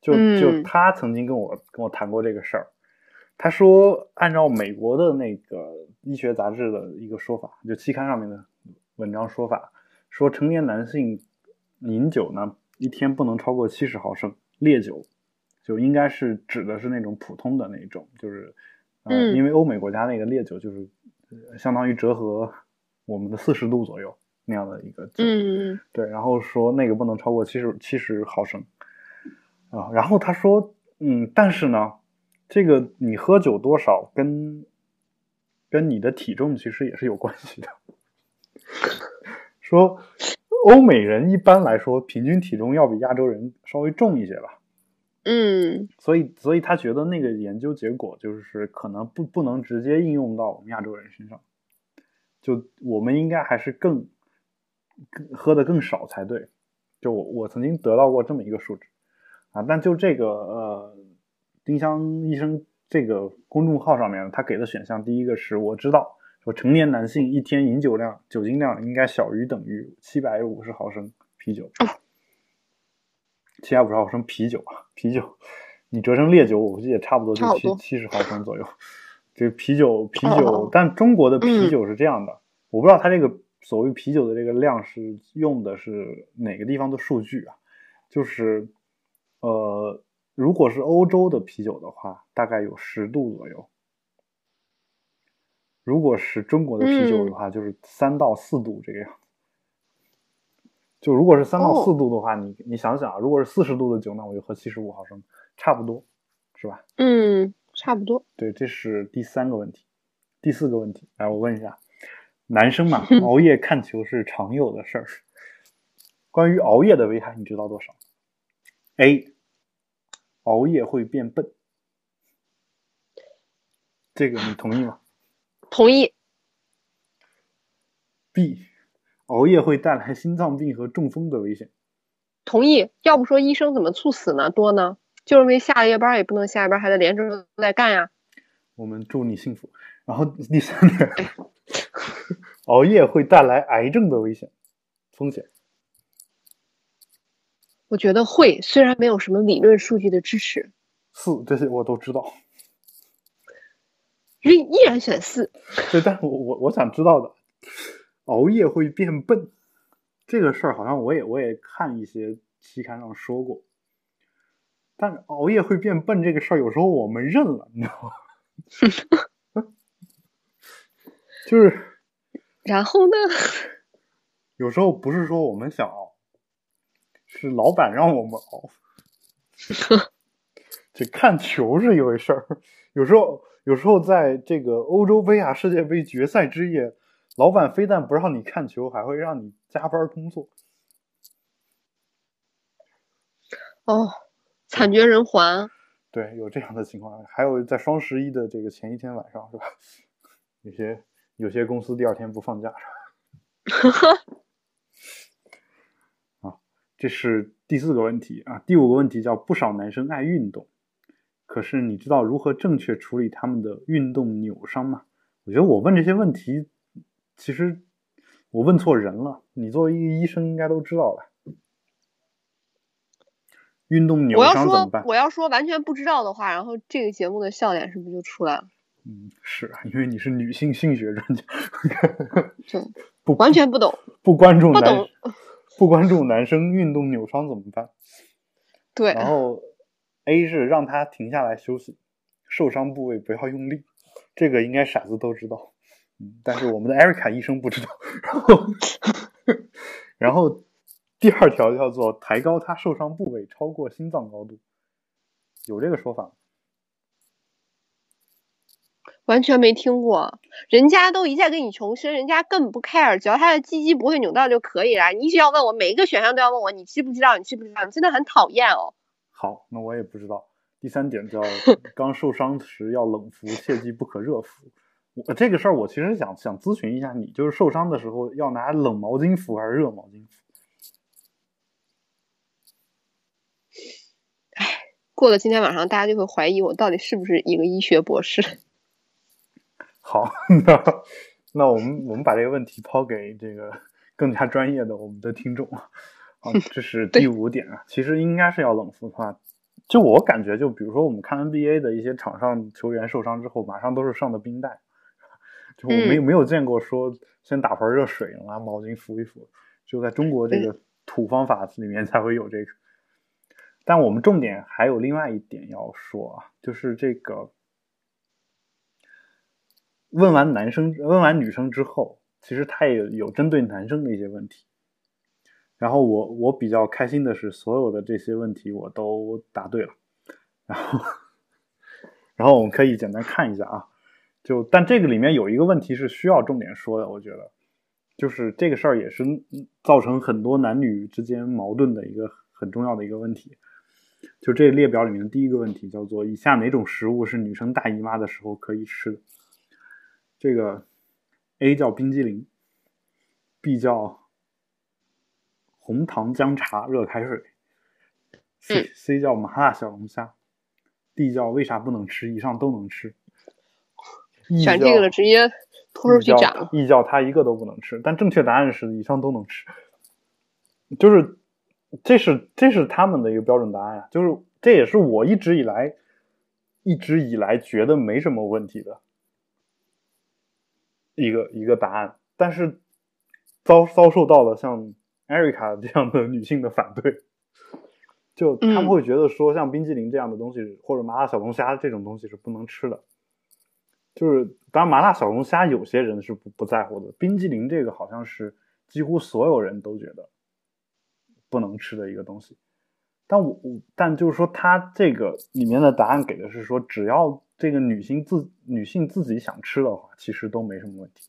就就嗯。他曾经跟我跟我谈过这个事儿，他说按照美国的那个医学杂志的一个说法，就期刊上面的文章说法，说成年男性饮酒呢一天不能超过七十毫升烈酒，就应该是指的是那种普通的那种，就是，呃，因嗯。为欧美国家那个烈酒就是、呃相当于折合我们的四十度左右，那样的一个酒，嗯。对，然后说那个不能超过七十七十毫升啊，然后他说，嗯，但是呢，这个你喝酒多少跟跟你的体重其实也是有关系的。说欧美人一般来说平均体重要比亚洲人稍微重一些吧，嗯所以所以他觉得那个研究结果就是可能不不能直接应用到我们亚洲人身上，就我们应该还是更更喝的更少才对。就我我曾经得到过这么一个数值啊，但就这个呃丁香医生这个公众号上面他给的选项，第一个是我知道说成年男性一天饮酒量酒精量应该小于等于七百五十毫升啤酒。七百五十毫升啤酒啊，啤酒，你折成烈酒，我估计也差不多就七七十毫升左右。这个啤酒，啤哦酒，但中国的啤嗯酒是这样的，我不知道它这个所谓啤酒的这个量是用的是哪个地方的数据啊？就是，呃，如果是欧洲的啤酒的话，大概有十度左右；如果是中国的啤酒的嗯话，就是三到四度这个样子。就如果是三到哦四度的话，你你想想啊，如果是四十度的酒，那我就喝七十五毫升，差不多，是吧？嗯，差不多。对，这是第三个问题。第四个问题，来，我问一下，男生嘛，[LAUGHS] 熬夜看球是常有的事儿。关于熬夜的危害，你知道多少？A，熬夜会变笨，这个你同意吗同意。？B，熬夜会带来心脏病和中风的危险。同意。要不说医生怎么猝死呢？多呢？就是因为下了夜班也不能下夜班，还得连着在干呀。我们祝你幸福。然后第三点，[LAUGHS] 熬夜会带来癌症的危险风险。我觉得会，虽然没有什么理论数据的支持，四，这些我都知道。依依然选四。对，但我我我想知道的，熬夜会变笨这个事儿，好像我也我也看一些期刊上说过。但熬夜会变笨这个事儿，有时候我们认了，你知道吗？[LAUGHS] 就是然后呢？[LAUGHS] 有时候不是说我们想熬，是老板让我们熬。[LAUGHS] 这看球是一回事儿，有时候有时候在这个欧洲杯啊、世界杯决赛之夜，老板非但不让你看球，还会让你加班工作。哦，惨绝人寰。对，有这样的情况。还有在双十一的这个前一天晚上，是吧？有些有些公司第二天不放假，是吧？[LAUGHS] 啊，这是第四个问题啊。第五个问题叫不少男生爱运动，可是你知道如何正确处理他们的运动扭伤吗？我觉得我问这些问题，其实我问错人了。你作为一个医生，应该都知道了？运动扭我要说伤怎么办？我要说完全不知道的话，然后这个节目的笑点是不是就出来了？嗯，是啊，因为你是女性性学专家，对 [LAUGHS] 不完全不懂。不关注男不懂不关注男生运动扭伤怎么办？[LAUGHS] 对，然后 A 是让他停下来休息，受伤部位不要用力，这个应该傻子都知道，嗯，但是我们的艾瑞卡医生不知道。然后，[LAUGHS] 然后第二条叫做抬高他受伤部位超过心脏高度，有这个说法吗？完全没听过。人家都一再跟你重申，人家根本不 care，只要他的鸡鸡不会扭到就可以了。你一直要问我，每一个选项都要问我，你知不知道？你知不知道？你真的很讨厌哦。好，那我也不知道。第三点叫 [LAUGHS] 刚受伤时要冷敷，切记不可热敷。我这个事儿我其实想想咨询一下你，就是受伤的时候要拿冷毛巾敷还是热毛巾敷？过了今天晚上，大家就会怀疑我到底是不是一个医学博士。好，[LAUGHS] 那那我们我们把这个问题抛给这个更加专业的我们的听众啊。好，这是第五点啊，其实应该是要冷敷的话，就我感觉，就比如说我们看 NBA 的一些场上球员受伤之后，马上都是上的冰袋，[LAUGHS] 就我没没有见过说先打盆热水，拿毛巾敷一敷，就在中国这个土方法里面才会有这个。但我们重点还有另外一点要说啊，就是这个问完男生问完女生之后，其实他也有针对男生的一些问题。然后我我比较开心的是，所有的这些问题我都答对了。然后，[LAUGHS] 然后我们可以简单看一下啊，就但这个里面有一个问题是需要重点说的，我觉得，就是这个事儿也是造成很多男女之间矛盾的一个很重要的一个问题。就这列表里面第一个问题叫做：以下哪种食物是女生大姨妈的时候可以吃的？这个 A 叫冰激凌，B 叫红糖姜茶热开水，C C 叫麻辣小龙虾，D 叫为啥不能吃？以上都能吃。选这个了，直接拖出去斩了。E 叫他一个都不能吃，但正确答案是以上都能吃，就是这是这是他们的一个标准答案呀、就是这也是我一直以来一直以来觉得没什么问题的一个一个答案，但是遭遭受到了像艾瑞卡这样的女性的反对，就他们嗯会觉得说像冰激凌这样的东西或者麻辣小龙虾这种东西是不能吃的。就是当然麻辣小龙虾有些人是不不在乎的，冰激凌这个好像是几乎所有人都觉得不能吃的一个东西。但我我但就是说，它这个里面的答案给的是说，只要这个女性自女性自己想吃的话，其实都没什么问题。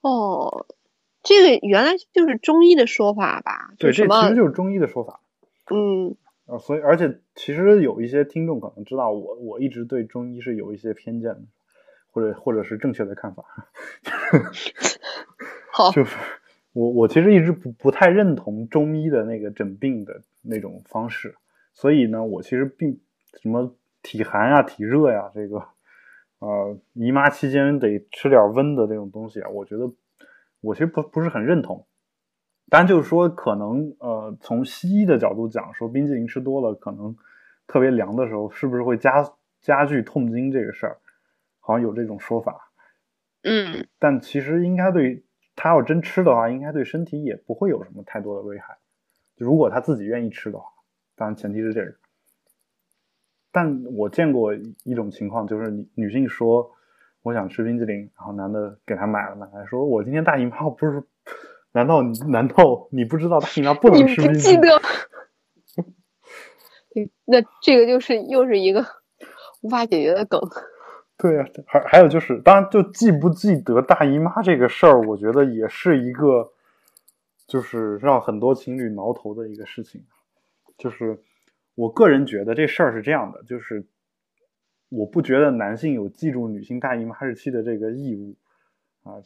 哦，这个原来就是中医的说法吧？对，这其实就是中医的说法。嗯啊，所以而且其实有一些听众可能知道我，我一直对中医是有一些偏见的，或者或者是正确的看法。[LAUGHS] 好 [LAUGHS] 就是我我其实一直不不太认同中医的那个诊病的那种方式，所以呢，我其实并什么体寒呀、体热呀、这个呃姨妈期间得吃点温的这种东西啊，我觉得我其实不不是很认同。当然，就是说，可能呃，从西医的角度讲，说冰激凌吃多了，可能特别凉的时候，是不是会加加剧痛经这个事儿？好像有这种说法。嗯但其实应该对他要真吃的话，应该对身体也不会有什么太多的危害。如果他自己愿意吃的话，当然前提是这个。但我见过一种情况，就是女女性说我想吃冰激凌，然后男的给她买了，买来说我今天大姨妈，不是？[LAUGHS] 难道你难道你不知道大姨妈不能你不吃冰激凌？[LAUGHS] 记得？[LAUGHS] 那这个就是又是一个无法解决的梗。对呀、还还有就是，当然就记不记得大姨妈这个事儿，我觉得也是一个，就是让很多情侣挠头的一个事情。就是我个人觉得这事儿是这样的，就是我不觉得男性有记住女性大姨妈日期的这个义务啊。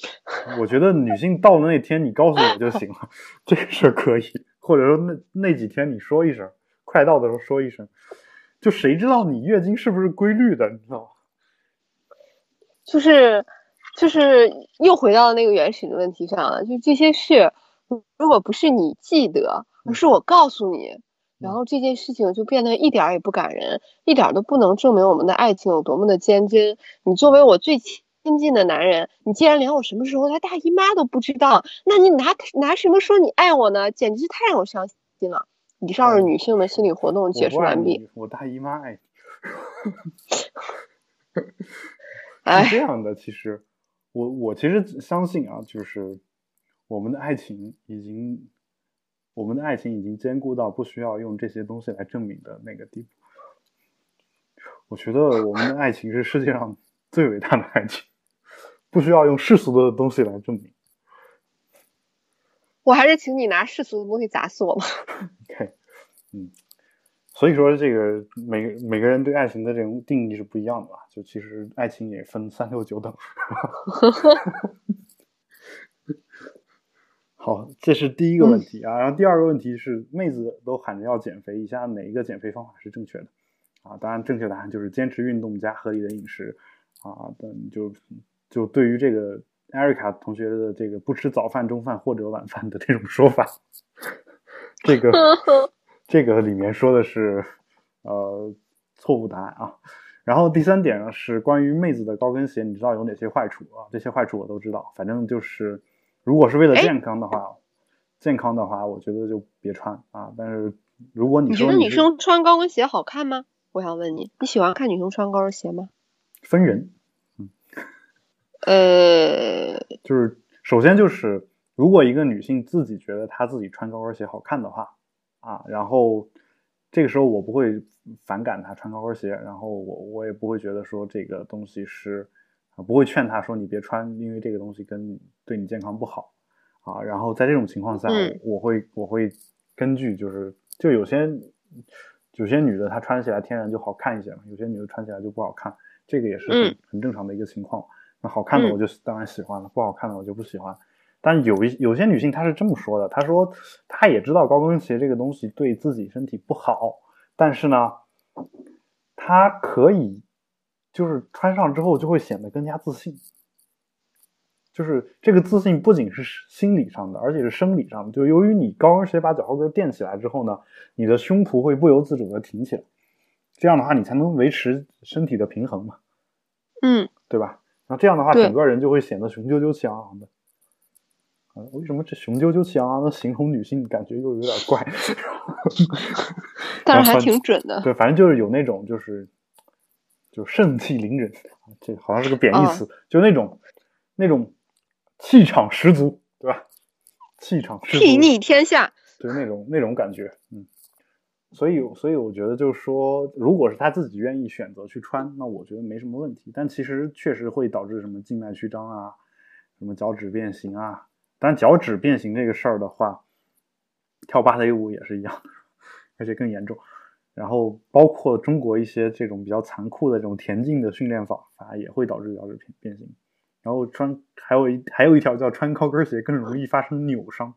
我觉得女性到了那天你告诉我就行了，[LAUGHS] 这个事儿可以，或者说那那几天你说一声，快到的时候说一声，就谁知道你月经是不是规律的，你知道吗？[LAUGHS] 就是就是又回到那个原始的问题上了，就这些事，如果不是你记得，而是我告诉你，然后这件事情就变得一点儿也不感人，一点儿都不能证明我们的爱情有多么的坚贞。你作为我最亲近的男人，你竟然连我什么时候来大姨妈都不知道，那你拿拿什么说你爱我呢？简直是太让我伤心了。以上是女性的心理活动解释完毕。你，我大姨妈爱 [LAUGHS] 你。哎 [LAUGHS] 是这样的，其实我我其实相信啊，就是我们的爱情已经，我们的爱情已经坚固到不需要用这些东西来证明的那个地步。我觉得我们的爱情是世界上最伟大的爱情，不需要用世俗的东西来证明。我还是请你拿世俗的东西砸死我吧。[LAUGHS] OK，嗯，所以说这个每个每个人对爱情的这种定义是不一样的吧？就其实爱情也分三六九等。[LAUGHS] 好，这是第一个问题啊。然后第二个问题是，妹子都喊着要减肥，以下哪一个减肥方法是正确的？啊，当然正确答案就是坚持运动加合理的饮食啊。等就就对于这个艾瑞卡同学的这个不吃早饭、中饭或者晚饭的这种说法，这个 [LAUGHS] 这个里面说的是呃错误答案啊。然后第三点呢是关于妹子的高跟鞋，你知道有哪些坏处啊？这些坏处我都知道，反正就是如果是为了哎健康的话，健康的话我觉得就别穿啊。但是如果你你觉得女生穿高跟鞋好看吗？我想问你，你喜欢看女生穿高跟鞋吗？分人，嗯呃，就是首先就是，如果一个女性自己觉得她自己穿高跟鞋好看的话，啊，然后这个时候我不会反感她穿高跟鞋，然后我我也不会觉得说这个东西是，啊，不会劝她说你别穿，因为这个东西跟你对你健康不好，啊，然后在这种情况下，嗯我会我会根据就是就有些有些女的她穿起来天然就好看一些嘛，有些女的穿起来就不好看，这个也是很、嗯很正常的一个情况。那好看的嗯我就当然喜欢了，不好看的我就不喜欢。但有一有些女性她是这么说的，她说她也知道高跟鞋这个东西对自己身体不好，但是呢，她可以就是穿上之后就会显得更加自信。就是这个自信不仅是心理上的，而且是生理上的。就由于你高跟鞋把脚后跟垫起来之后呢，你的胸脯会不由自主的挺起来，这样的话你才能维持身体的平衡嘛，嗯，对吧？然后这样的话，整个人就会显得雄赳赳气昂昂的。啊，为什么这雄赳赳气昂昂的形容女性感觉又有点怪？[LAUGHS] 但是还挺准的。对，反正就是有那种就是就盛气凌人，这好像是个贬义哦词，就那种那种气场十足，对吧？气场十足，睥睨天下。对那种那种感觉，嗯。所以，所以我觉得就是说，如果是他自己愿意选择去穿，那我觉得没什么问题。但其实确实会导致什么静脉曲张啊，什么脚趾变形啊。但脚趾变形这个事儿的话，跳芭蕾舞也是一样的，[LAUGHS] 而且更严重。然后包括中国一些这种比较残酷的这种田径的训练法法也会导致脚趾变变形。然后穿还有一还有一条叫穿高跟鞋更容易发生扭伤。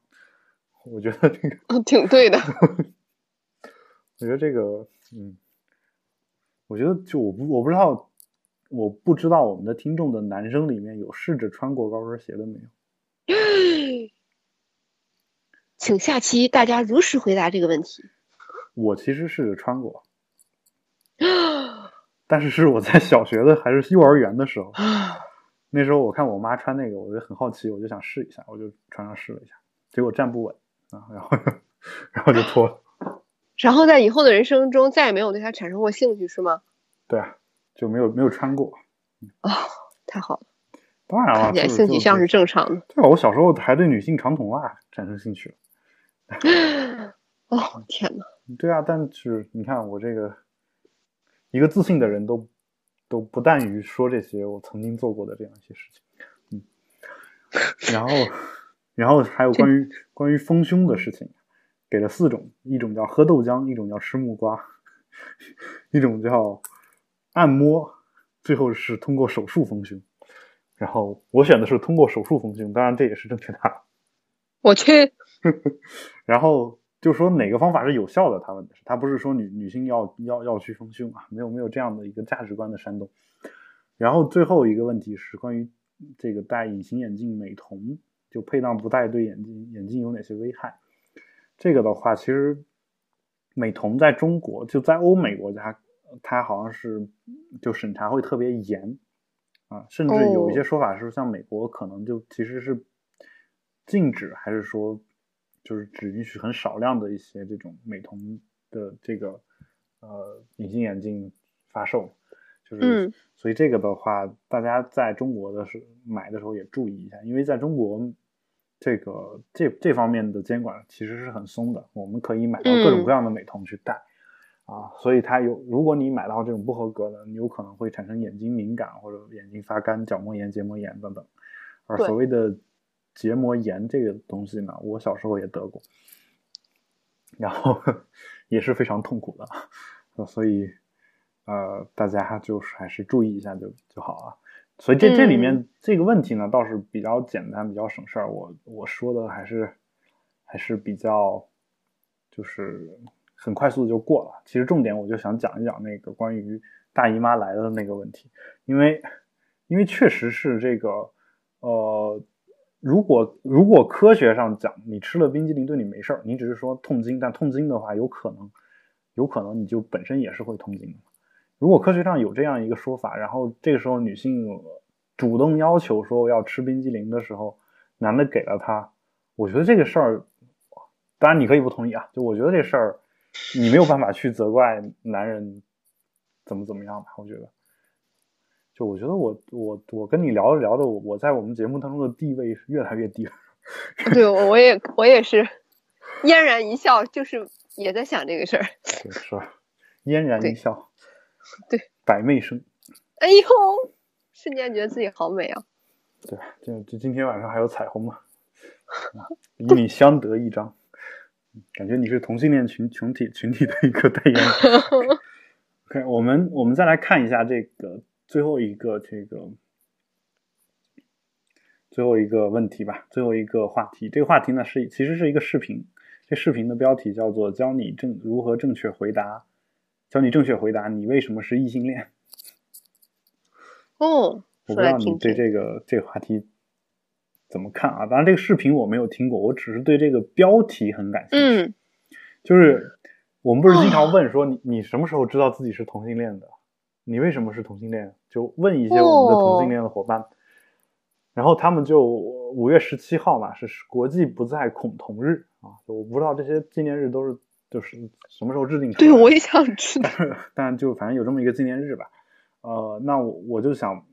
我觉得这个嗯，挺对的。我觉得这个，嗯，我觉得就我不我不知道，我不知道我们的听众的男生里面有试着穿过高跟鞋的没有？[LAUGHS] 请下期大家如实回答这个问题。我其实试着穿过，但是是我在小学的还是幼儿园的时候，那时候我看我妈穿那个，我就很好奇，我就想试一下，我就穿上试了一下，结果站不稳啊，然后然后就脱了。[LAUGHS] 然后在以后的人生中再也没有对它产生过兴趣，是吗？对啊，就没有没有穿过。哦，太好了，当然了，性取向是正常的。对啊，我小时候还对女性长筒袜产生兴趣了。[LAUGHS] 哦，天哪！对啊，但是你看我这个一个自信的人都都不惮于说这些我曾经做过的这样一些事情，嗯，然后然后还有关于关于丰胸的事情，给了四种，一种叫喝豆浆，一种叫吃木瓜，一种叫按摩，最后是通过手术丰胸。然后我选的是通过手术丰胸，当然这也是正确答案。我去，[LAUGHS] 然后就说哪个方法是有效的，他问的是，他不是说女女性要要要去丰胸啊，没有没有这样的一个价值观的煽动。然后最后一个问题是关于这个戴隐形眼镜美瞳，就配当不戴对眼睛眼睛有哪些危害？这个的话，其实美瞳在中国就在欧美国家，它好像是就审查会特别严啊，甚至有一些说法是像美国可能就其实是禁止，还是说就是只允许很少量的一些这种美瞳的这个呃隐形眼镜发售，就是、嗯所以这个的话，大家在中国的时买的时候也注意一下，因为在中国这个这这方面的监管其实是很松的，我们可以买到各种各样的美瞳去戴。啊，所以它有，如果你买到这种不合格的，你有可能会产生眼睛敏感或者眼睛发干、角膜炎、结膜炎等等。而所谓的结膜炎这个东西呢，我小时候也得过，然后 [LAUGHS] 也是非常痛苦的，呃所以呃，大家就是还是注意一下就就好了。所以这这里面嗯这个问题呢，倒是比较简单，比较省事儿。我我说的还是还是比较就是很快速就过了。其实重点我就想讲一讲那个关于大姨妈来了的那个问题，因为因为确实是这个呃，如果如果科学上讲，你吃了冰激凌对你没事儿，你只是说痛经，但痛经的话，有可能有可能你就本身也是会痛经。如果科学上有这样一个说法，然后这个时候女性主动要求说要吃冰激凌的时候，男的给了她，我觉得这个事儿，当然你可以不同意啊，就我觉得这事儿你没有办法去责怪男人怎么怎么样吧，我觉得，就我觉得我我我跟你聊着聊着，我我在我们节目当中的地位是越来越低了。对，我也我也是嫣然一笑，就是也在想这个事儿。对，是吧？嫣然一笑，对，百媚生。哎呦，瞬间觉得自己好美啊！对，就就今天晚上还有彩虹嘛，[LAUGHS] 与你相得益彰。感觉你是同性恋群群体群体的一个代言人。[LAUGHS] OK，我们我们再来看一下这个最后一个这个最后一个问题吧，最后一个话题。这个话题呢是其实是一个视频，这视频的标题叫做“教你正如何正确回答”，教你正确回答你为什么是异性恋。哦，[LAUGHS] 我不知道你对这个这个话题怎么看啊？当然，这个视频我没有听过，我只是对这个标题很感兴趣。嗯，就是我们不是经常问说你你什么时候知道自己是同性恋的？你为什么是同性恋？就问一些我们的同性恋的伙伴，然后他们就五月十七号嘛是国际不再恐同日啊，就我不知道这些纪念日都是就是什么时候制定出来对，我也想知道。但就反正有这么一个纪念日吧。呃，那我我就想，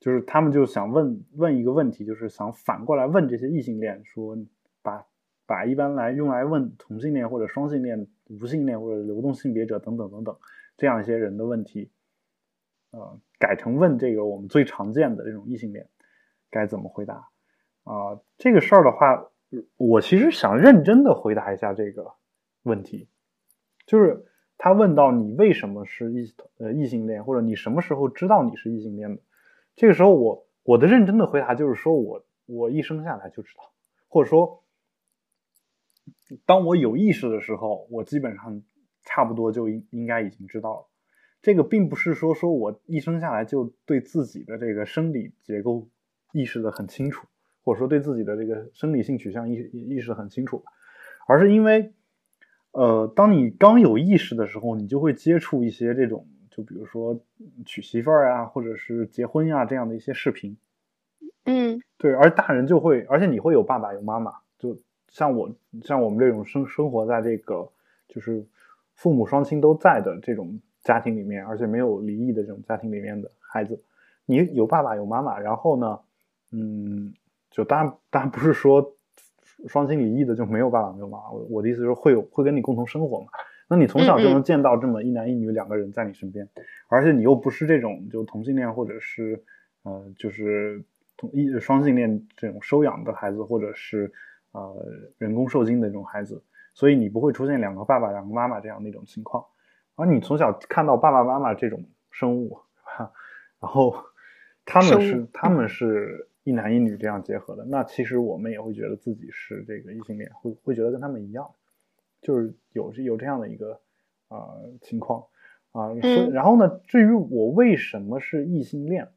就是他们就想问问一个问题，就是想反过来问这些异性恋，说把把一般来用来问同性恋或者双性恋、无性恋或者流动性别者等等等等这样一些人的问题，呃，改成问这个我们最常见的这种异性恋该怎么回答啊、这个事儿的话，我其实想认真的回答一下这个问题，就是他问到你为什么是异呃异性恋，或者你什么时候知道你是异性恋的？这个时候我我的认真的回答就是说我我一生下来就知道，或者说当我有意识的时候，我基本上差不多就应应该已经知道了。这个并不是说说我一生下来就对自己的这个生理结构意识的很清楚，或者说对自己的这个生理性取向意意识得很清楚，而是因为，呃，当你刚有意识的时候，你就会接触一些这种，就比如说娶媳妇儿啊，或者是结婚呀、这样的一些视频。嗯对，而大人就会，而且你会有爸爸有妈妈，就像我像我们这种生生活在这个就是父母双亲都在的这种家庭里面，而且没有离异的这种家庭里面的孩子，你有爸爸有妈妈，然后呢，嗯，就当然当然不是说双亲离异的就没有爸爸没有妈妈，我我的意思是会有会跟你共同生活嘛。那你从小就能见到这么一男一女两个人在你身边，而且你又不是这种就同性恋或者是呃就是同一双性恋这种收养的孩子，或者是呃人工受精的这种孩子，所以你不会出现两个爸爸两个妈妈这样的一种情况。而你从小看到爸爸妈妈这种生物，是吧？然后他们是他们是一男一女这样结合的，那其实我们也会觉得自己是这个异性恋，会会觉得跟他们一样，就是有有这样的一个啊、呃情况啊。然后呢，至于我为什么是异性恋，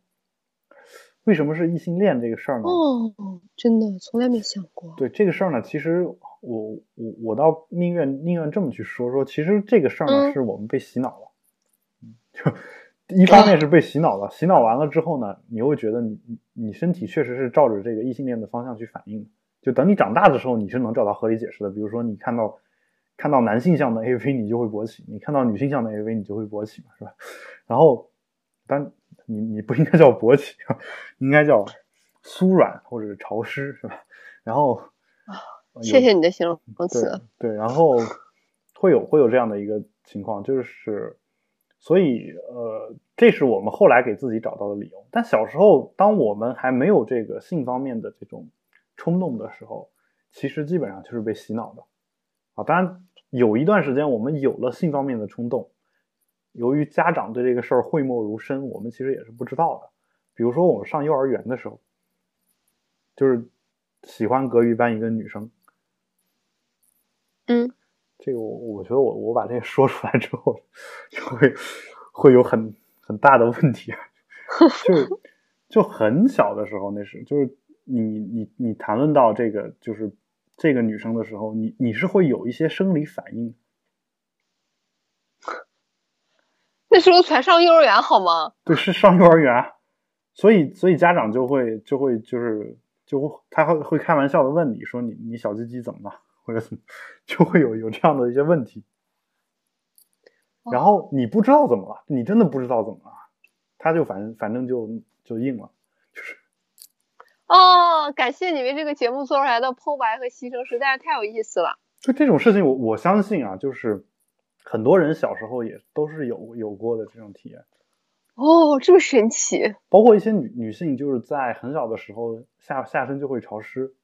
为什么是异性恋这个事儿呢？哦，真的从来没想过。对这个事儿呢，其实我我我倒宁愿宁愿这么去说说，其实这个事儿呢，嗯是我们被洗脑了，嗯就一方面是被洗脑了，洗脑完了之后呢，你又会觉得你你你身体确实是照着这个异性恋的方向去反应的，就等你长大的时候，你是能找到合理解释的，比如说你看到看到男性向的 AV 你就会勃起，你看到女性向的 AV 你就会勃起嘛，是吧？[LAUGHS] 然后，但你你不应该叫勃起，应该叫酥软或者是潮湿，是吧？然后，谢谢你的形容词。对，然后会有会有这样的一个情况，就是，所以呃，这是我们后来给自己找到的理由。但小时候，当我们还没有这个性方面的这种冲动的时候，其实基本上就是被洗脑的啊。当然，有一段时间我们有了性方面的冲动，由于家长对这个事儿讳莫如深，我们其实也是不知道的。比如说我们上幼儿园的时候，就是喜欢隔壁班一个女生，嗯，这个我我觉得我我把这个说出来之后，就会会有很很大的问题，啊就就很小的时候那是就是你你你谈论到这个就是这个女生的时候，你你是会有一些生理反应，那时候才上幼儿园好吗？对，是上幼儿园，啊所以所以家长就会就会就是就会他会会开玩笑的问你说你你小鸡鸡怎么了或者怎么，就会有有这样的一些问题，然后你不知道怎么了，你真的不知道怎么了，他就反正反正就就硬了，就是哦，感谢你为这个节目做出来的剖白和牺牲，实在是太有意思了。就这种事情，我我相信啊，就是很多人小时候也都是有有过的这种体验。哦，这么神奇！包括一些女女性，就是在很小的时候下下身就会潮湿，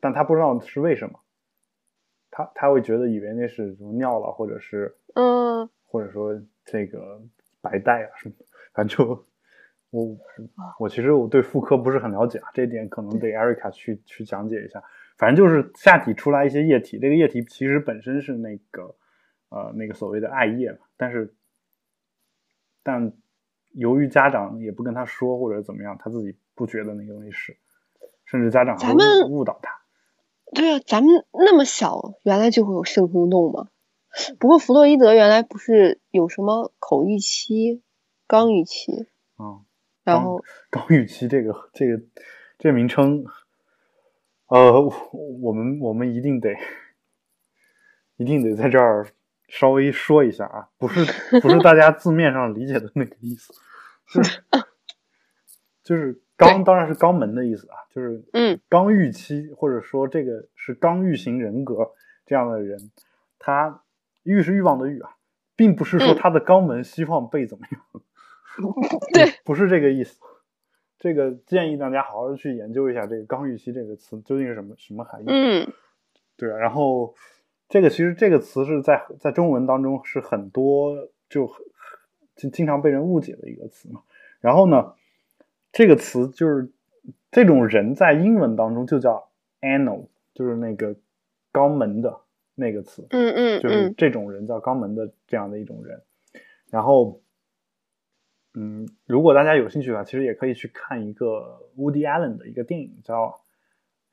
但她不知道是为什么，她她会觉得以为那是什么尿了，或者是嗯，或者说这个白带啊什么，反正就我我其实我对妇科不是很了解啊，这一点可能得 Erica 去去讲解一下。反正就是下体出来一些液体，这个液体其实本身是那个呃那个所谓的爱叶嘛，但是但由于家长也不跟他说或者怎么样，他自己不觉得那个东西是，甚至家长还咱们误误导他。对啊，咱们那么小，原来就会有性冲动吗？不过弗洛伊德原来不是有什么口欲期、肛欲期，啊、然后肛欲期这个这个这个名称，呃，我我们我们一定得一定得在这儿稍微说一下啊，不是不是大家字面上理解的那个意思，就是就是肛当然是肛门的意思啊，就是嗯刚预期或者说这个是刚欲型人格这样的人，他欲是欲望的欲啊，并不是说嗯他的肛门希望被怎么样。[LAUGHS] 对，不是这个意思。这个建议大家好好去研究一下这个“刚预期”这个词究竟是什么什么含义。嗯对啊，然后这个其实这个词是在在中文当中是很多就很经经常被人误解的一个词嘛。然后呢，这个词就是这种人在英文当中就叫 anal，就是那个肛门的那个词。嗯嗯就是嗯这种人叫肛门的这样的一种人。然后，嗯，如果大家有兴趣的话，其实也可以去看一个 Woody Allen 的一个电影，叫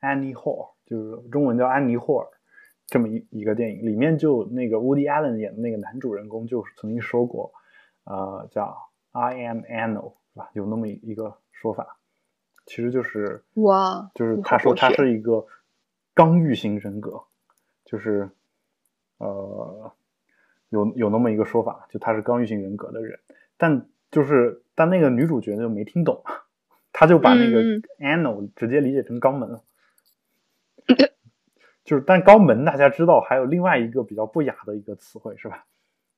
《Annie Hall》，就是中文叫安妮霍尔这么一一个电影，里面就那个 Woody Allen 演的那个男主人公就曾经说过，呃，叫 I am anal，是吧？有那么一一个说法，其实就是哇，就是他说他是一个刚欲型人格，就是呃有有那么一个说法，就他是刚欲型人格的人，但就是但那个女主角就没听懂，她就把那个嗯 anal 直接理解成肛门了。[LAUGHS] 就是，但肛门大家知道还有另外一个比较不雅的一个词汇是吧？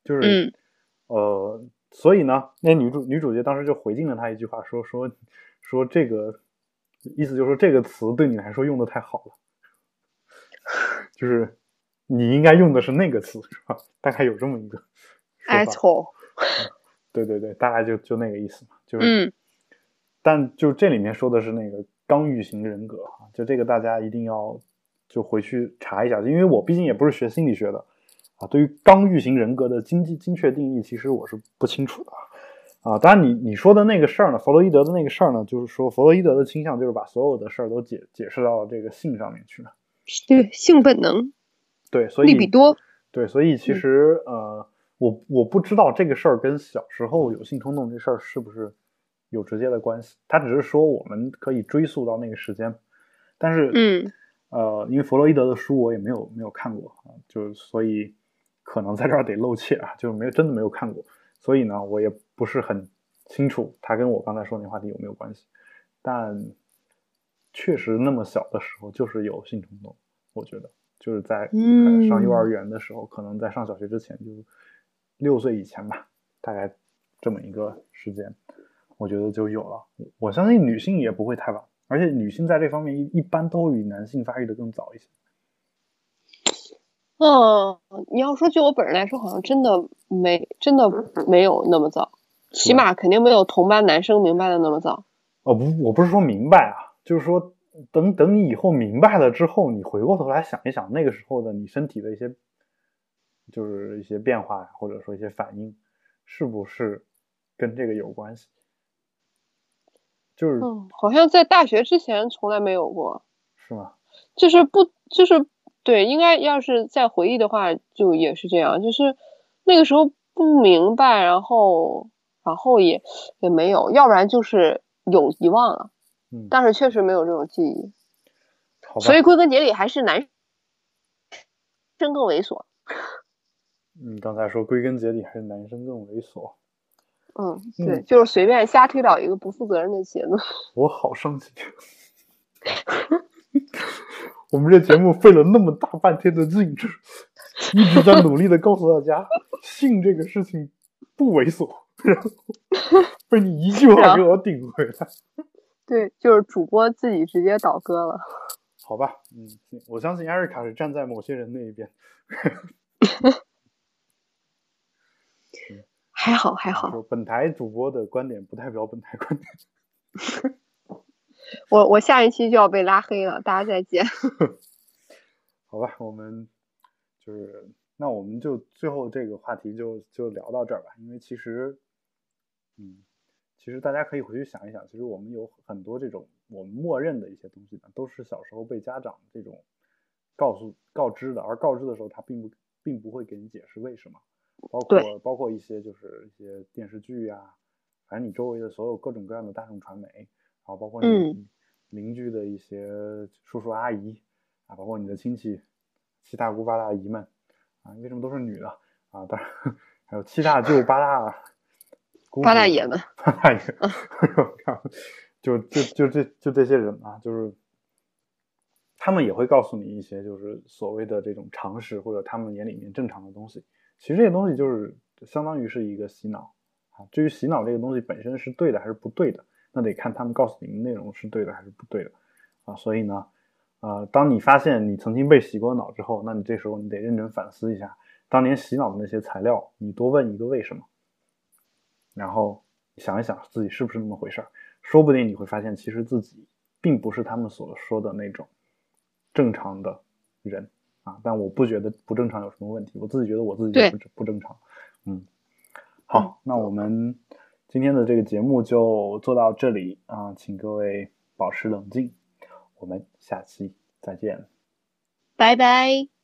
就是，嗯呃，所以呢，那女主女主角当时就回敬了他一句话，说说说这个意思就是说这个词对你来说用的太好了，就是你应该用的是那个词是吧？大概有这么一个说法，，asshole，对对对，大概就就那个意思嘛，就是，嗯但就这里面说的是那个刚欲型人格哈，就这个大家一定要就回去查一下，因为我毕竟也不是学心理学的啊，对于刚欲型人格的精精确定义，其实我是不清楚的啊。当然你你说的那个事儿呢，弗洛伊德的那个事儿呢，就是说弗洛伊德的倾向就是把所有的事儿都解解释到这个性上面去嘛，对，性本能，对，所以利比多，对，所以其实、呃，我我不知道这个事儿跟小时候有性冲动这事儿是不是有直接的关系。他只是说我们可以追溯到那个时间，但是嗯呃，因为弗洛伊德的书我也没有没有看过啊，就所以可能在这儿得露怯啊，就是没有真的没有看过，所以呢，我也不是很清楚他跟我刚才说那话题有没有关系，但确实那么小的时候就是有性冲动，我觉得。就是在嗯。上幼儿园的时候，可能在上小学之前，就六岁以前吧，大概这么一个时间，我觉得就有了。我相信女性也不会太晚，而且女性在这方面一一般都比男性发育的更早一些。嗯，你要说就我本人来说，好像真的没真的没有那么早，起码肯定没有同班男生明白的那么早。哦不，我不是说明白啊，就是说等等你以后明白了之后，你回过头来想一想那个时候的你身体的一些，就是一些变化呀，或者说一些反应，是不是跟这个有关系？就是、嗯，好像在大学之前从来没有过，是吗？就是不就是对，应该要是再回忆的话，就也是这样，就是那个时候不明白，然后然后也也没有，要不然就是有遗忘了，嗯，但是确实没有这种记忆。所以归根结底还是男生更猥琐。你 [LAUGHS] 刚才说归根结底还是男生更猥琐，嗯，对，就是随便瞎推导一个不负责任的结论。[LAUGHS] 我好生气！[LAUGHS] 我们这节目费了那么大半天的劲，一直在努力的告诉大家，性这个事情不猥琐，然后被你一句话给我顶回来。[LAUGHS] 对，就是主播自己直接倒戈了。好吧，嗯，我相信艾瑞卡是站在某些人那一边。还好还好，本台主播的观点不代表本台观点。我我下一期就要被拉黑了，大家再见。[LAUGHS] 好吧，我们就是那我们就最后这个话题就就聊到这儿吧，因为其实，嗯，其实大家可以回去想一想，其实我们有很多这种我们默认的一些东西呢，都是小时候被家长这种告诉告知的，而告知的时候他并不并不会给你解释为什么。包括包括一些就是一些电视剧呀，反正你周围的所有各种各样的大众传媒，然后包括你邻居的一些叔叔阿姨啊，包括你的亲戚七大姑八大姨们啊，为什么都是女的啊？当然还有七大舅八大姑八大爷们，八大爷，[LAUGHS] 就就就这就这些人啊，就是他们也会告诉你一些就是所谓的这种常识或者他们眼里面正常的东西。其实这些东西就是相当于是一个洗脑啊。至于洗脑这个东西本身是对的还是不对的，那得看他们告诉你的内容是对的还是不对的啊。所以呢，呃，当你发现你曾经被洗过脑之后，那你这时候你得认真反思一下当年洗脑的那些材料，你多问一个为什么，然后想一想自己是不是那么回事儿。说不定你会发现，其实自己并不是他们所说的那种正常的人。啊，但我不觉得不正常有什么问题，我自己觉得我自己不不正常。嗯，好，那我们今天的这个节目就做到这里啊，请各位保持冷静，我们下期再见，拜拜。